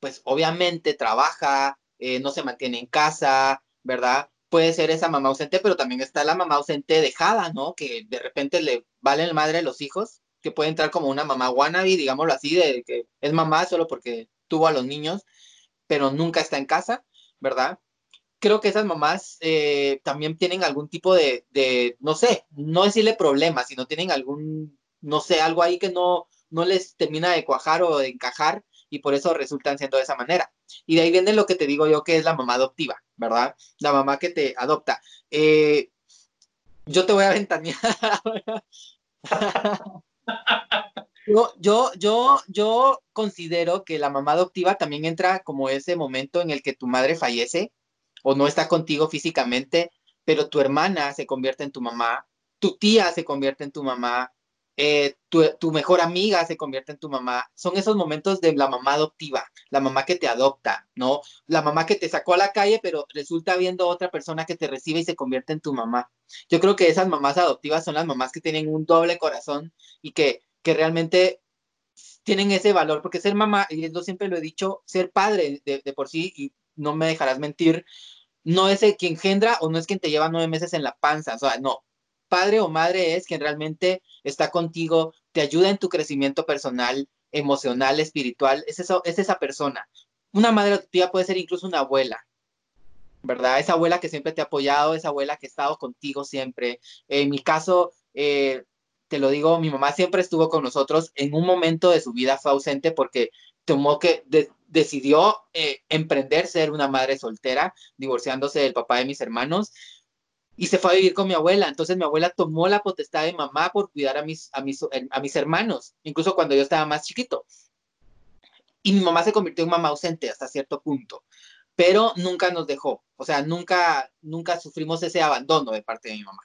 pues obviamente trabaja, eh, no se mantiene en casa, ¿verdad? Puede ser esa mamá ausente, pero también está la mamá ausente dejada, ¿no? Que de repente le vale el madre a los hijos, que puede entrar como una mamá wannabe, digámoslo así, de que es mamá solo porque tuvo a los niños, pero nunca está en casa, ¿verdad? Creo que esas mamás eh, también tienen algún tipo de, no sé, no decirle problema, sino tienen algún, no sé, algo ahí que no, no les termina de cuajar o de encajar y por eso resultan siendo de esa manera. Y de ahí viene lo que te digo yo, que es la mamá adoptiva, ¿verdad? La mamá que te adopta. Eh, yo te voy a ventanear. <laughs> yo, yo, yo, yo considero que la mamá adoptiva también entra como ese momento en el que tu madre fallece o no está contigo físicamente, pero tu hermana se convierte en tu mamá, tu tía se convierte en tu mamá, eh, tu, mejor amiga se convierte en tu mamá. Son esos momentos de la mamá adoptiva, la mamá que te adopta, ¿no? La mamá que te sacó a la calle, pero resulta viendo otra persona que te recibe y se convierte en tu mamá. Yo creo que esas mamás adoptivas son las mamás que tienen un doble corazón y que, que realmente tienen ese valor, porque ser mamá, y yo siempre lo he dicho, ser padre de por sí, y no me dejarás mentir, no es el que engendra o no es quien te lleva nueve meses en la panza, o sea, no, padre o madre es quien realmente está contigo, te ayuda en tu crecimiento personal, emocional, espiritual, es, eso, es esa persona. Una madre adoptiva puede ser incluso una abuela, ¿verdad? Esa abuela que siempre te ha apoyado, esa abuela que ha estado contigo siempre. En mi caso, eh, te lo digo, mi mamá siempre estuvo con nosotros. En un momento de su vida fue ausente porque tomó que decidió eh, emprender ser una madre soltera, divorciándose del papá de mis hermanos y se fue a vivir con mi abuela. Entonces mi abuela tomó la potestad de mamá por cuidar a mis, a mis, a mis hermanos, incluso cuando yo estaba más chiquito. Y mi mamá se convirtió en mamá ausente hasta cierto punto, pero nunca nos dejó. O sea, nunca, nunca sufrimos ese abandono de parte de mi mamá,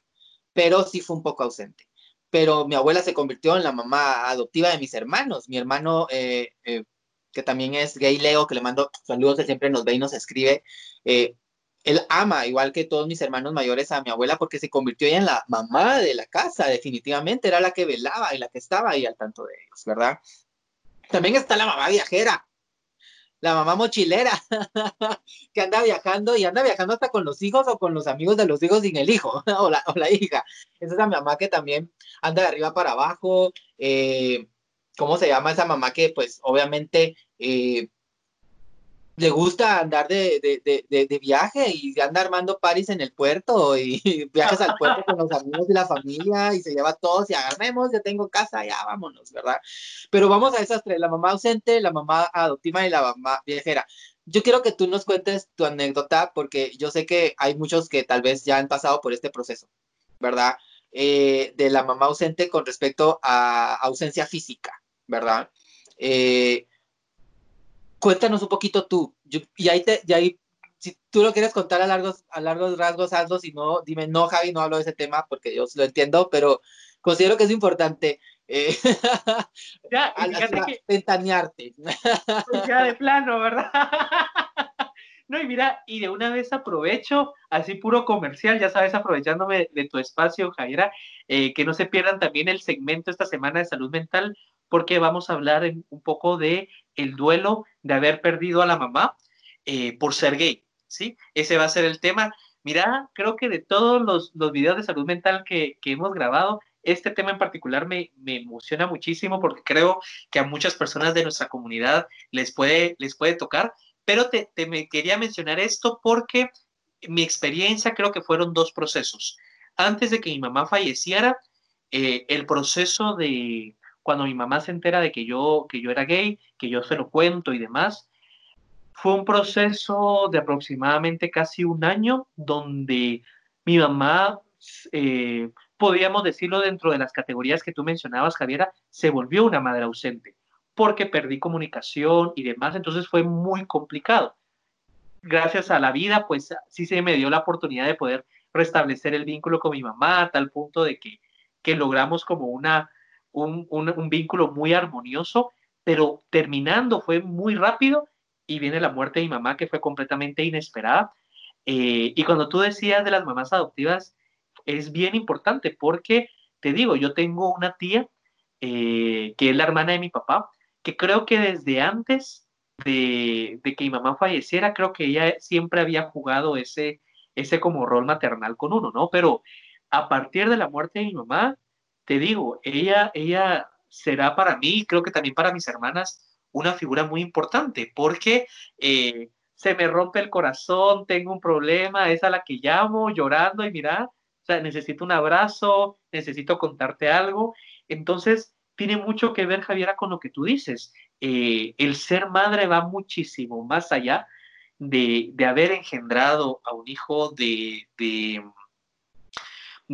pero sí fue un poco ausente. Pero mi abuela se convirtió en la mamá adoptiva de mis hermanos. Mi hermano, eh, eh, que también es gay Leo, que le mando saludos, que siempre nos ve y nos escribe, eh, él ama, igual que todos mis hermanos mayores, a mi abuela porque se convirtió ella en la mamá de la casa, definitivamente, era la que velaba y la que estaba ahí al tanto de ellos, ¿verdad? También está la mamá viajera, la mamá mochilera, <laughs> que anda viajando y anda viajando hasta con los hijos o con los amigos de los hijos sin el hijo <laughs> o, la, o la hija. Esa es la mamá que también anda de arriba para abajo. Eh, ¿Cómo se llama esa mamá que pues obviamente... Eh, le gusta andar de, de, de, de, viaje y anda armando paris en el puerto y <laughs> viajas al puerto con los amigos de la familia y se lleva a todos y agarremos, ya tengo casa, ya vámonos, ¿verdad? Pero vamos a esas tres, la mamá ausente, la mamá adoptiva y la mamá viajera. Yo quiero que tú nos cuentes tu anécdota porque yo sé que hay muchos que tal vez ya han pasado por este proceso, ¿verdad? Eh, de la mamá ausente con respecto a ausencia física, ¿verdad? Eh, cuéntanos un poquito tú. y ahí, te, y ahí, si tú lo quieres contar a largos, a largos rasgos, hazlo. Si no, dime, no, Javi, no hablo de ese tema porque yo lo entiendo, pero considero que es importante. Eh, <laughs> ya, que... Ventanearte. Pues ya de plano, ¿verdad? <laughs> No, y mira, y de una vez aprovecho, así puro comercial, ya sabes, aprovechándome de tu espacio, Jaira, eh, que no se pierdan también el segmento esta semana de salud mental, porque vamos a hablar un poco de el duelo de haber perdido a la mamá eh, por ser gay, ¿sí? Ese va a ser el tema. Mira, creo que de todos los, los videos de salud mental que, que hemos grabado, este tema en particular me, me, emociona muchísimo porque creo que a muchas personas de nuestra comunidad les puede, les puede tocar, pero te, te me quería mencionar esto porque mi experiencia creo que fueron dos procesos. Antes de que mi mamá falleciera, eh, el proceso de cuando mi mamá se entera de que yo, que yo era gay, que yo se lo cuento y demás, fue un proceso de aproximadamente casi un año donde mi mamá eh, podríamos decirlo dentro de las categorías que tú mencionabas, Javiera, se volvió una madre ausente, porque perdí comunicación y demás, entonces fue muy complicado. Gracias a la vida, pues sí se me dio la oportunidad de poder restablecer el vínculo con mi mamá, a tal punto de que, que logramos como una, un, un, vínculo muy armonioso, pero terminando fue muy rápido y viene la muerte de mi mamá que fue completamente inesperada. Eh, y cuando tú decías de las mamás adoptivas, es bien importante porque, te digo, yo tengo una tía eh, que es la hermana de mi papá, que creo que desde antes de, que mi mamá falleciera, creo que ella siempre había jugado ese, ese como rol maternal con uno, ¿no? Pero a partir de la muerte de mi mamá, te digo, ella, ella será para mí, creo que también para mis hermanas, una figura muy importante, porque eh, se me rompe el corazón, tengo un problema, es a la que llamo llorando y mira, o sea, necesito un abrazo, necesito contarte algo. Entonces, tiene mucho que ver, Javiera, con lo que tú dices. Eh, el ser madre va muchísimo más allá de, de haber engendrado a un hijo, de, de,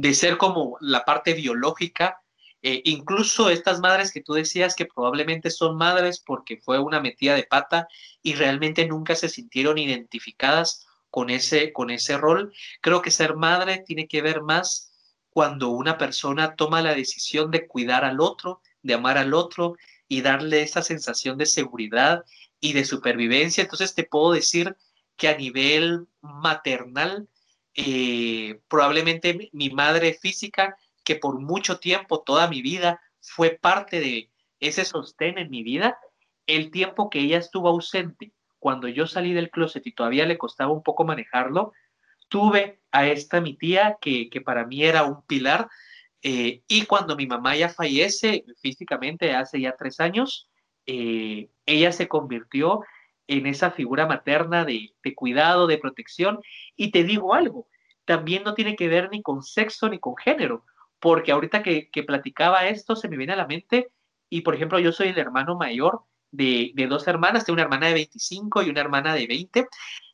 de, ser como la parte biológica. Eh, incluso estas madres que tú decías que probablemente son madres porque fue una metida de pata y realmente nunca se sintieron identificadas con ese, con ese rol. Creo que ser madre tiene que ver más cuando una persona toma la decisión de cuidar al otro, de amar al otro y darle esa sensación de seguridad y de supervivencia. Entonces te puedo decir que a nivel maternal, eh, probablemente mi madre física, que por mucho tiempo, toda mi vida, fue parte de ese sostén en mi vida, el tiempo que ella estuvo ausente cuando yo salí del closet y todavía le costaba un poco manejarlo, tuve a esta mi tía que, que para mí era un pilar. Eh, y cuando mi mamá ya fallece físicamente hace ya tres años, eh, ella se convirtió en esa figura materna de, cuidado, de protección. Y te digo algo, también no tiene que ver ni con sexo ni con género, porque ahorita que, platicaba esto se me viene a la mente, y por ejemplo yo soy el hermano mayor de, dos hermanas, tengo una hermana de 25 y una hermana de 20,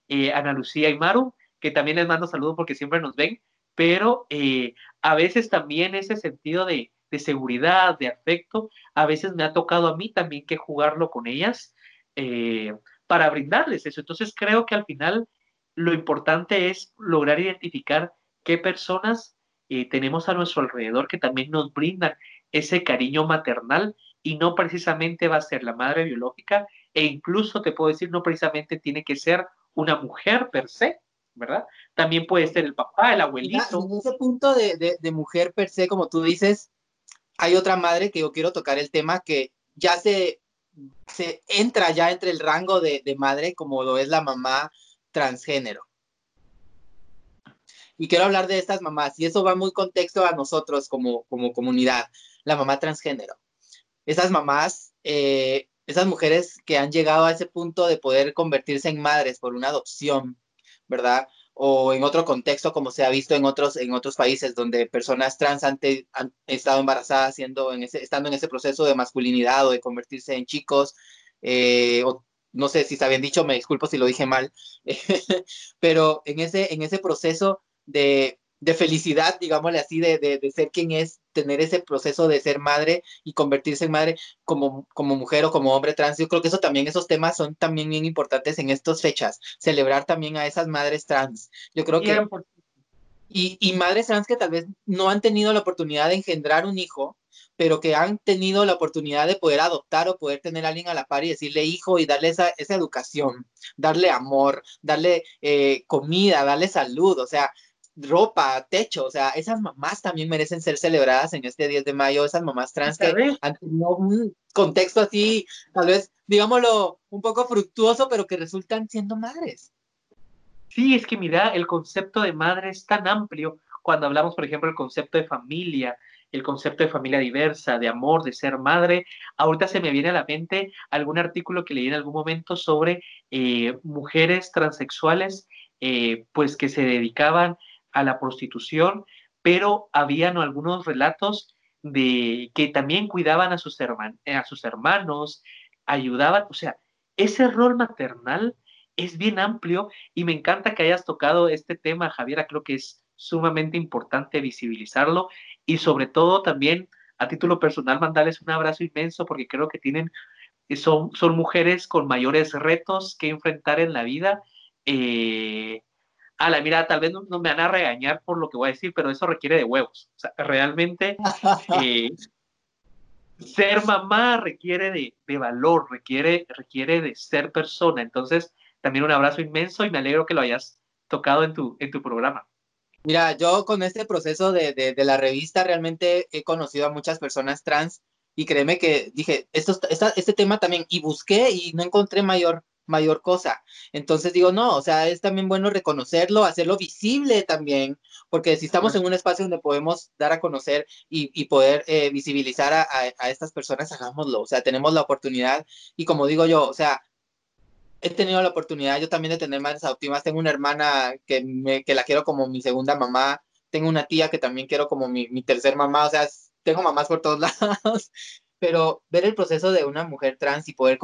eh, Ana Lucía y Maru, que también les mando saludos porque siempre nos ven, pero eh, a veces también ese sentido de, de, seguridad, de afecto, a veces me ha tocado a mí también que jugarlo con ellas eh, para brindarles eso. Entonces creo que al final lo importante es lograr identificar qué personas eh, tenemos a nuestro alrededor que también nos brindan ese cariño maternal y no precisamente va a ser la madre biológica e incluso te puedo decir, no precisamente tiene que ser una mujer per se, ¿verdad? También puede ser el papá, el abuelito. En ese punto de, de, de mujer per se, como tú dices, hay otra madre que yo quiero tocar el tema que ya se, se entra ya entre el rango de, de madre como lo es la mamá transgénero. Y quiero hablar de estas mamás, y eso va muy contexto a nosotros como, como comunidad, la mamá transgénero esas mamás, eh, esas mujeres que han llegado a ese punto de poder convertirse en madres por una adopción, ¿verdad? O en otro contexto, como se ha visto en otros, en otros países donde personas trans han, han estado embarazadas siendo en ese, estando en ese proceso de masculinidad o de convertirse en chicos, eh, o no sé si está bien dicho, me disculpo si lo dije mal, <laughs> pero en ese, en ese proceso de, de felicidad, digámosle así, de, de, de, ser quien es, tener ese proceso de ser madre y convertirse en madre como, como mujer o como hombre trans. Yo creo que eso también, esos temas son también bien importantes en estas fechas, celebrar también a esas madres trans. Yo creo que... Y, y madres trans que tal vez no han tenido la oportunidad de engendrar un hijo, pero que han tenido la oportunidad de poder adoptar o poder tener a alguien a la par y decirle hijo y darle esa, esa educación, darle amor, darle eh, comida, darle salud, o sea, ropa, techo, o sea, esas mamás también merecen ser celebradas en este 10 de mayo, esas mamás trans que han tenido un contexto así, tal vez, digámoslo, un poco fructuoso, pero que resultan siendo madres. Sí, es que mira, el concepto de madre es tan amplio cuando hablamos, por ejemplo, del concepto de familia, el concepto de familia diversa, de amor, de ser madre. Ahorita se me viene a la mente algún artículo que leí en algún momento sobre eh, mujeres transexuales, eh, pues que se dedicaban a la prostitución, pero habían algunos relatos de que también cuidaban a sus, a sus hermanos, ayudaban, o sea, ese rol maternal es bien amplio y me encanta que hayas tocado este tema, Javiera, creo que es sumamente importante visibilizarlo y sobre todo también a título personal mandarles un abrazo inmenso porque creo que tienen, son, son mujeres con mayores retos que enfrentar en la vida. Eh, a la mira, tal vez no, me van a regañar por lo que voy a decir, pero eso requiere de huevos. O sea, realmente <laughs> eh, ser mamá requiere de, de, valor, requiere, requiere de ser persona. Entonces, también un abrazo inmenso y me alegro que lo hayas tocado en tu, en tu programa. Mira, yo con este proceso de, de, la revista realmente he conocido a muchas personas trans y créeme que dije, esto, este tema también, y busqué y no encontré mayor, mayor cosa. Entonces digo, no, o sea, es también bueno reconocerlo, hacerlo visible también, porque si estamos en un espacio donde podemos dar a conocer y, y poder eh, visibilizar a, a, a, estas personas, hagámoslo, o sea, tenemos la oportunidad y como digo yo, o sea, he tenido la oportunidad yo también de tener madres adoptivas. Tengo una hermana que, me, que la quiero como mi segunda mamá. Tengo una tía que también quiero como mi, mi tercer mamá. O sea, tengo mamás por todos <laughs> lados. Pero ver el proceso de una mujer trans y poder,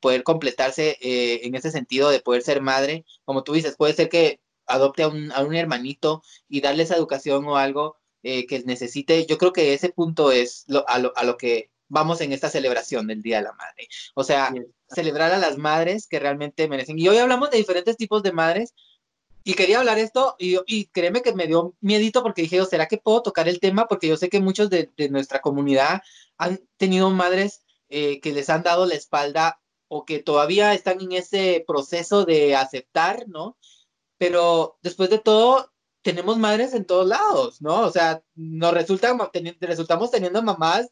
poder completarse eh, en ese sentido de poder ser madre, como tú dices, puede ser que adopte a un, a un hermanito y darle esa educación o algo eh, que necesite. Yo creo que ese punto es lo, a, lo, a lo que vamos en esta celebración del Día de la Madre. O sea, celebrar a las madres que realmente merecen. Y hoy hablamos de diferentes tipos de madres. Y quería hablar esto, y, créeme que me dio miedito porque dije, ¿será que puedo tocar el tema? Porque yo sé que muchos de, de nuestra comunidad han tenido madres eh, que les han dado la espalda o que todavía están en ese proceso de aceptar, ¿no? Pero después de todo, tenemos madres en todos lados, ¿no? O sea, nos resulta, resultamos teniendo mamás,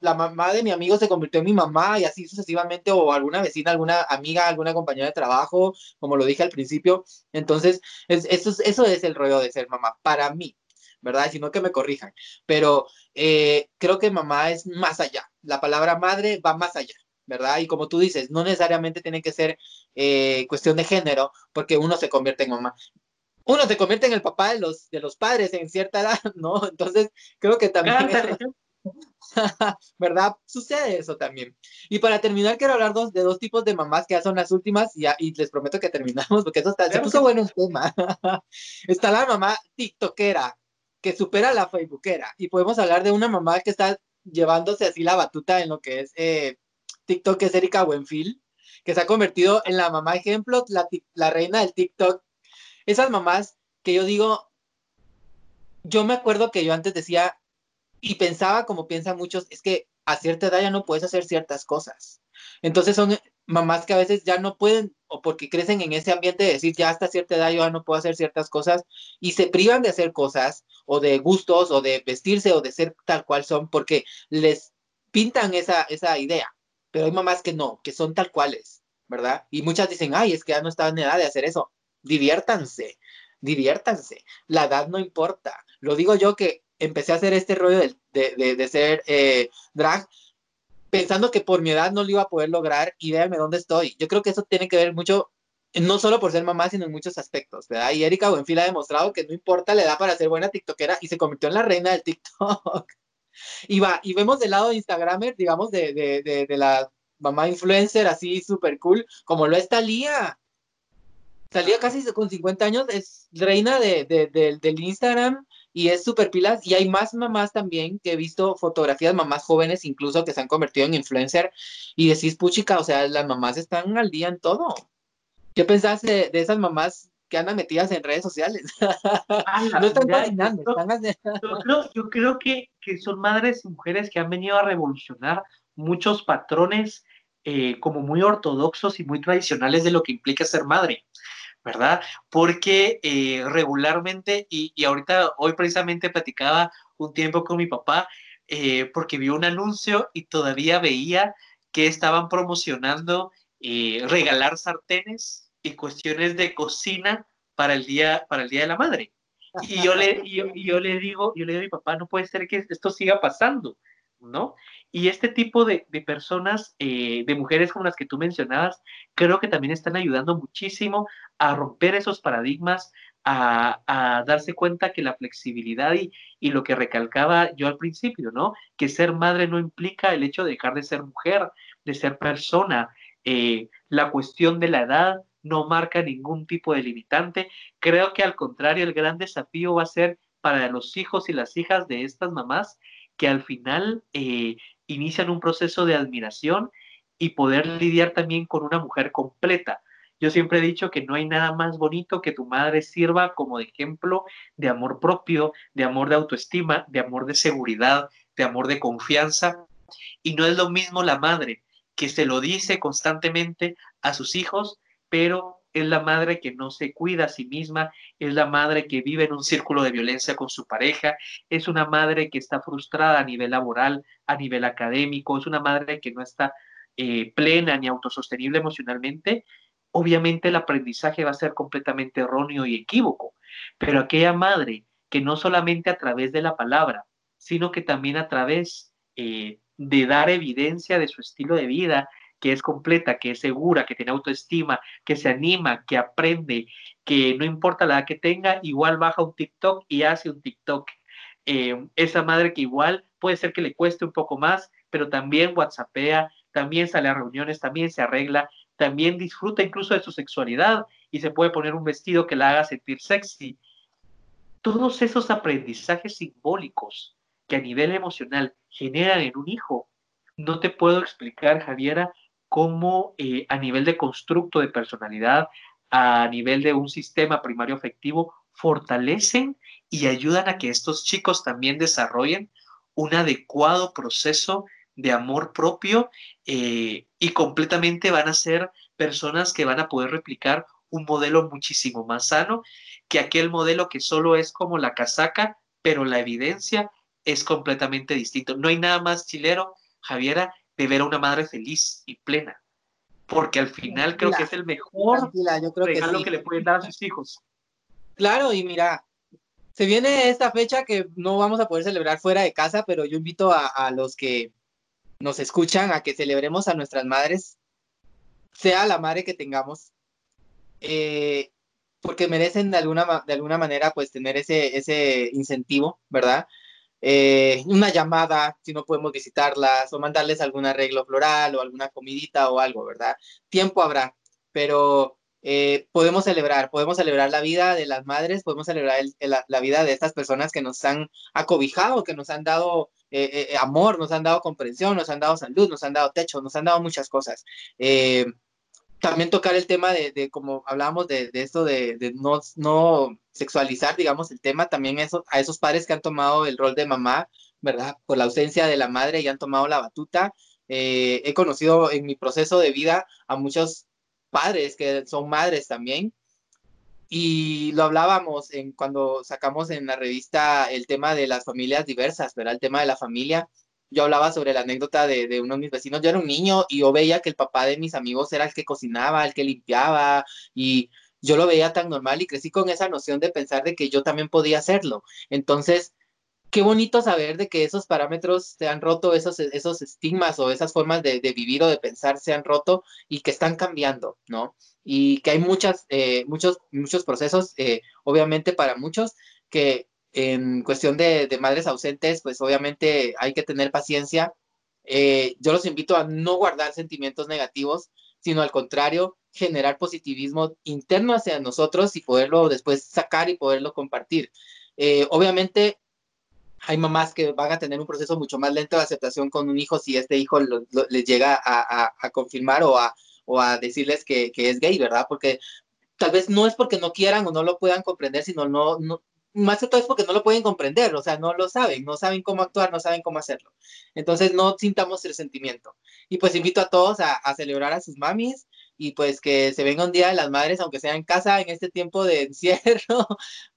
la mamá de mi amigo se convirtió en mi mamá y así sucesivamente, o alguna vecina, alguna amiga, alguna compañera de trabajo, como lo dije al principio. Entonces, es, eso, es, eso es el rollo de ser mamá, para mí, ¿verdad? Si no que me corrijan. Pero eh, creo que mamá es más allá. La palabra madre va más allá. ¿verdad? Y como tú dices, no necesariamente tiene que ser eh, cuestión de género, porque uno se convierte en mamá uno se convierte en el papá de los, de los padres en cierta edad, <laughs> ¿no? Entonces, creo que también... <laughs> ¿Verdad? Sucede eso también. Y para terminar, quiero hablar dos, de dos tipos de mamás que ya son las últimas y, les prometo que terminamos porque eso está, se puso bueno el tema. <laughs> está la mamá tiktokera que supera a la facebookera y podemos hablar de una mamá que está llevándose así la batuta en lo que es eh, TikTok, que es Erika Buenfil, que se ha convertido en la mamá ejemplo, la, la reina del TikTok esas mamás que yo digo, yo me acuerdo que yo antes decía y pensaba como piensan muchos, es que a cierta edad ya no puedes hacer ciertas cosas. Entonces son mamás que a veces ya no pueden o porque crecen en ese ambiente de decir ya hasta cierta edad yo ya no puedo hacer ciertas cosas y se privan de hacer cosas o de gustos o de vestirse o de ser tal cual son porque les pintan esa, esa idea. Pero hay mamás que no, que son tal cuales, ¿verdad? Y muchas dicen, ay, es que ya no estaba en edad de hacer eso diviértanse, diviértanse. La edad no importa. Lo digo yo que empecé a hacer este rollo de, de, de, ser eh, drag pensando que por mi edad no lo iba a poder lograr y véanme dónde estoy. Yo creo que eso tiene que ver mucho, no solo por ser mamá, sino en muchos aspectos. Y Erika Buenfil ha demostrado que no importa la edad para ser buena tiktokera y se convirtió en la reina del TikTok. <laughs> y va, y vemos del lado de Instagramer, digamos, de, de, de la mamá influencer así súper cool, como lo está Lía salía casi con 50 años, es reina de, de, de, del Instagram y es súper pilas. Y hay más mamás también que he visto fotografías, mamás jóvenes incluso que se han convertido en influencer y decís, puchica, o sea, las mamás están al día en todo. ¿Qué pensás de, de esas mamás que andan metidas en redes sociales. <laughs> no están cocinando, <laughs> yo, creo, yo creo que, que, son madres y mujeres que han venido a revolucionar muchos patrones eh, como muy ortodoxos y muy tradicionales de lo que implica ser madre. ¿Verdad? Porque eh, regularmente, y, y, ahorita, hoy precisamente platicaba un tiempo con mi papá, eh, porque vio un anuncio y todavía veía que estaban promocionando regalar sartenes y cuestiones de cocina para el día, para el día de la madre. Y yo le, yo, yo le digo, yo le digo a mi papá, no puede ser que esto siga pasando, ¿no? Y este tipo de, personas, eh, de mujeres como las que tú mencionabas, creo que también están ayudando muchísimo a romper esos paradigmas, a, darse cuenta que la flexibilidad y, y, lo que recalcaba yo al principio, ¿no? Que ser madre no implica el hecho de dejar de ser mujer, de ser persona. Eh, la cuestión de la edad no marca ningún tipo de limitante. Creo que al contrario, el gran desafío va a ser para los hijos y las hijas de estas mamás que al final eh, inician un proceso de admiración y poder lidiar también con una mujer completa. Yo siempre he dicho que no hay nada más bonito que tu madre sirva como ejemplo de amor propio, de amor de autoestima, de amor de seguridad, de amor de confianza. Y no es lo mismo la madre que se lo dice constantemente a sus hijos pero es la madre que no se cuida a sí misma, es la madre que vive en un círculo de violencia con su pareja, es una madre que está frustrada a nivel laboral, a nivel académico, es una madre que no está eh, plena ni autosostenible emocionalmente, obviamente el aprendizaje va a ser completamente erróneo y equívoco, pero aquella madre que no solamente a través de la palabra, sino que también a través eh, de dar evidencia de su estilo de vida, que es completa, que es segura, que tiene autoestima, que se anima, que aprende, que no importa la edad que tenga, igual baja un TikTok y hace un TikTok. Eh, esa madre que igual puede ser que le cueste un poco más, pero también WhatsAppea, también sale a reuniones, también se arregla, también disfruta incluso de su sexualidad y se puede poner un vestido que la haga sentir sexy. Todos esos aprendizajes simbólicos que a nivel emocional generan en un hijo, no te puedo explicar, Javiera, cómo eh, a nivel de constructo de personalidad, a nivel de un sistema primario afectivo, fortalecen y ayudan a que estos chicos también desarrollen un adecuado proceso de amor propio eh, y completamente van a ser personas que van a poder replicar un modelo muchísimo más sano que aquel modelo que solo es como la casaca, pero la evidencia es completamente distinto. No hay nada más chilero, Javiera, de ver a una madre feliz y plena. Porque al final creo que es el mejor yo creo regalo que, le pueden dar a sus hijos. Claro, y mira, se viene esta fecha que no vamos a poder celebrar fuera de casa, pero yo invito a, los que nos escuchan a que celebremos a nuestras madres, sea la madre que tengamos, eh, porque merecen de alguna, de alguna manera pues tener ese, ese incentivo, ¿verdad? Eh, una llamada si no podemos visitarlas o mandarles algún arreglo floral o alguna comidita o algo, ¿verdad? Tiempo habrá, pero eh, podemos celebrar, podemos celebrar la vida de las madres, podemos celebrar la, vida de estas personas que nos han acobijado, que nos han dado eh, amor, nos han dado comprensión, nos han dado salud, nos han dado techo, nos han dado muchas cosas también tocar el tema de, como hablábamos de, esto de, no, no, sexualizar, digamos, el tema, también eso, a esos padres que han tomado el rol de mamá, ¿verdad? Por la ausencia de la madre y han tomado la batuta. Eh, he conocido en mi proceso de vida a muchos padres que son madres también. Y lo hablábamos en, cuando sacamos en la revista el tema de las familias diversas, ¿verdad? El tema de la familia yo hablaba sobre la anécdota de, uno de mis vecinos. Yo era un niño y yo veía que el papá de mis amigos era el que cocinaba, el que limpiaba y yo lo veía tan normal y crecí con esa noción de pensar de que yo también podía hacerlo. Entonces, qué bonito saber de que esos parámetros se han roto, esos, esos estigmas o esas formas de, vivir o de pensar se han roto y que están cambiando, ¿no? Y que hay muchas, eh, muchos, muchos procesos, eh, obviamente para muchos, que en cuestión de, madres ausentes, pues obviamente hay que tener paciencia. Eh, yo los invito a no guardar sentimientos negativos, sino al contrario, generar positivismo interno hacia nosotros y poderlo después sacar y poderlo compartir. Eh, obviamente hay mamás que van a tener un proceso mucho más lento de aceptación con un hijo si este hijo les llega a, confirmar o a, decirles que, que, es gay, ¿verdad? Porque tal vez no es porque no quieran o no lo puedan comprender, sino no, no, más que todo es porque no lo pueden comprender, o sea, no lo saben, no saben cómo actuar, no saben cómo hacerlo. Entonces no sintamos el sentimiento. Y pues invito a todos a, a celebrar a sus mamis y pues que se venga un día de las madres, aunque sea en casa en este tiempo de <laughs> encierro,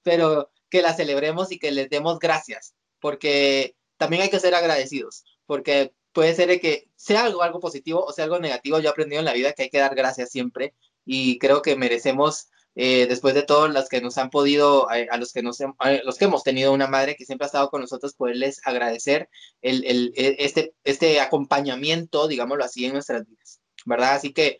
pero que la celebremos y que les demos gracias, porque también hay que ser agradecidos, porque puede ser que sea algo, algo positivo o sea algo negativo. Yo he aprendido en la vida que hay que dar gracias siempre y creo que merecemos eh, después de todos los que nos han podido, eh, a, los, que nos, los que hemos tenido una madre que siempre ha estado con nosotros, poderles agradecer el, el, e, este, este acompañamiento, digámoslo así, en nuestras vidas, ¿verdad? Así que,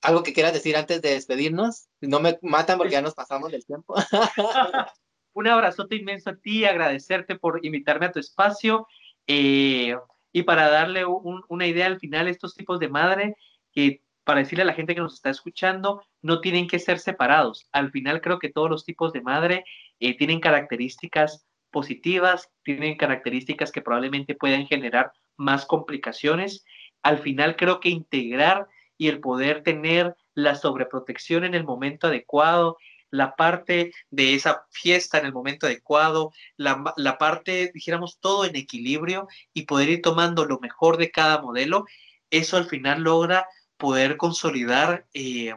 algo que quieras decir antes de despedirnos, no me matan porque ya nos pasamos del tiempo. <laughs> <laughs> un abrazote inmenso a ti, agradecerte por invitarme a tu espacio eh, y para darle una idea al final, estos tipos de madre que para decirle a la gente que nos está escuchando, no tienen que ser separados. Al final creo que todos los tipos de madre eh, tienen características positivas, tienen características que probablemente puedan generar más complicaciones. Al final creo que integrar y el poder tener la sobreprotección en el momento adecuado, la parte de esa fiesta en el momento adecuado, la, la parte, dijéramos, todo en equilibrio y poder ir tomando lo mejor de cada modelo, eso al final logra poder consolidar eh,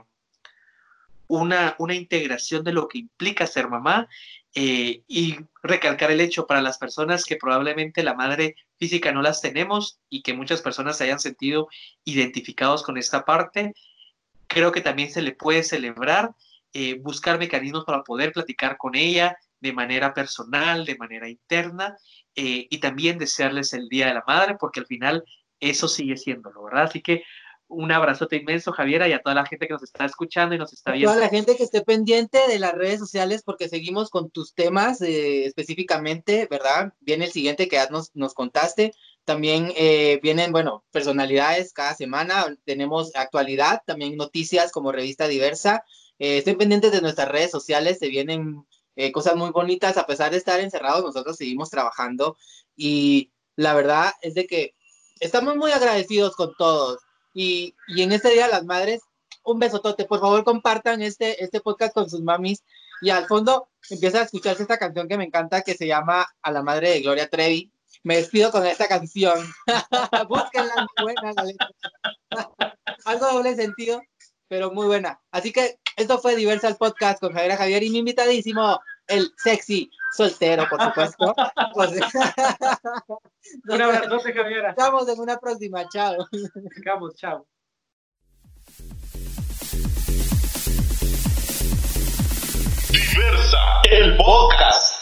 una, una, integración de lo que implica ser mamá eh, y recalcar el hecho para las personas que probablemente la madre física no las tenemos y que muchas personas se hayan sentido identificados con esta parte. Creo que también se le puede celebrar, eh, buscar mecanismos para poder platicar con ella de manera personal, de manera interna y también desearles el Día de la Madre, porque al final eso sigue siéndolo, ¿verdad? Así que un abrazote inmenso, Javiera, y a toda la gente que nos está escuchando y nos está viendo. A toda la gente que esté pendiente de las redes sociales, porque seguimos con tus temas eh, específicamente, ¿verdad? Viene el siguiente que ya nos, nos contaste. También eh, vienen, bueno, personalidades cada semana. Tenemos actualidad, también noticias como revista diversa. Eh, estén pendientes de nuestras redes sociales, se vienen cosas muy bonitas. A pesar de estar encerrados, nosotros seguimos trabajando y la verdad es de que estamos muy agradecidos con todos y, en este Día las Madres, un besotote. Por favor, compartan este, este podcast con sus mamis. Y al fondo empieza a escucharse esta canción que me encanta, que se llama A la Madre de Gloria Trevi. Me despido con esta canción. <laughs> Búsquenla, muy buena la letra. <laughs> Algo doble sentido, pero muy buena. Así que esto fue Diversal Podcast con Javier Javier y mi invitadísimo, el sexy soltero, por supuesto. Pues, <laughs> un abrazo, Javiera. Estamos en una próxima, chao. Vamos, chao. Diversa, el podcast.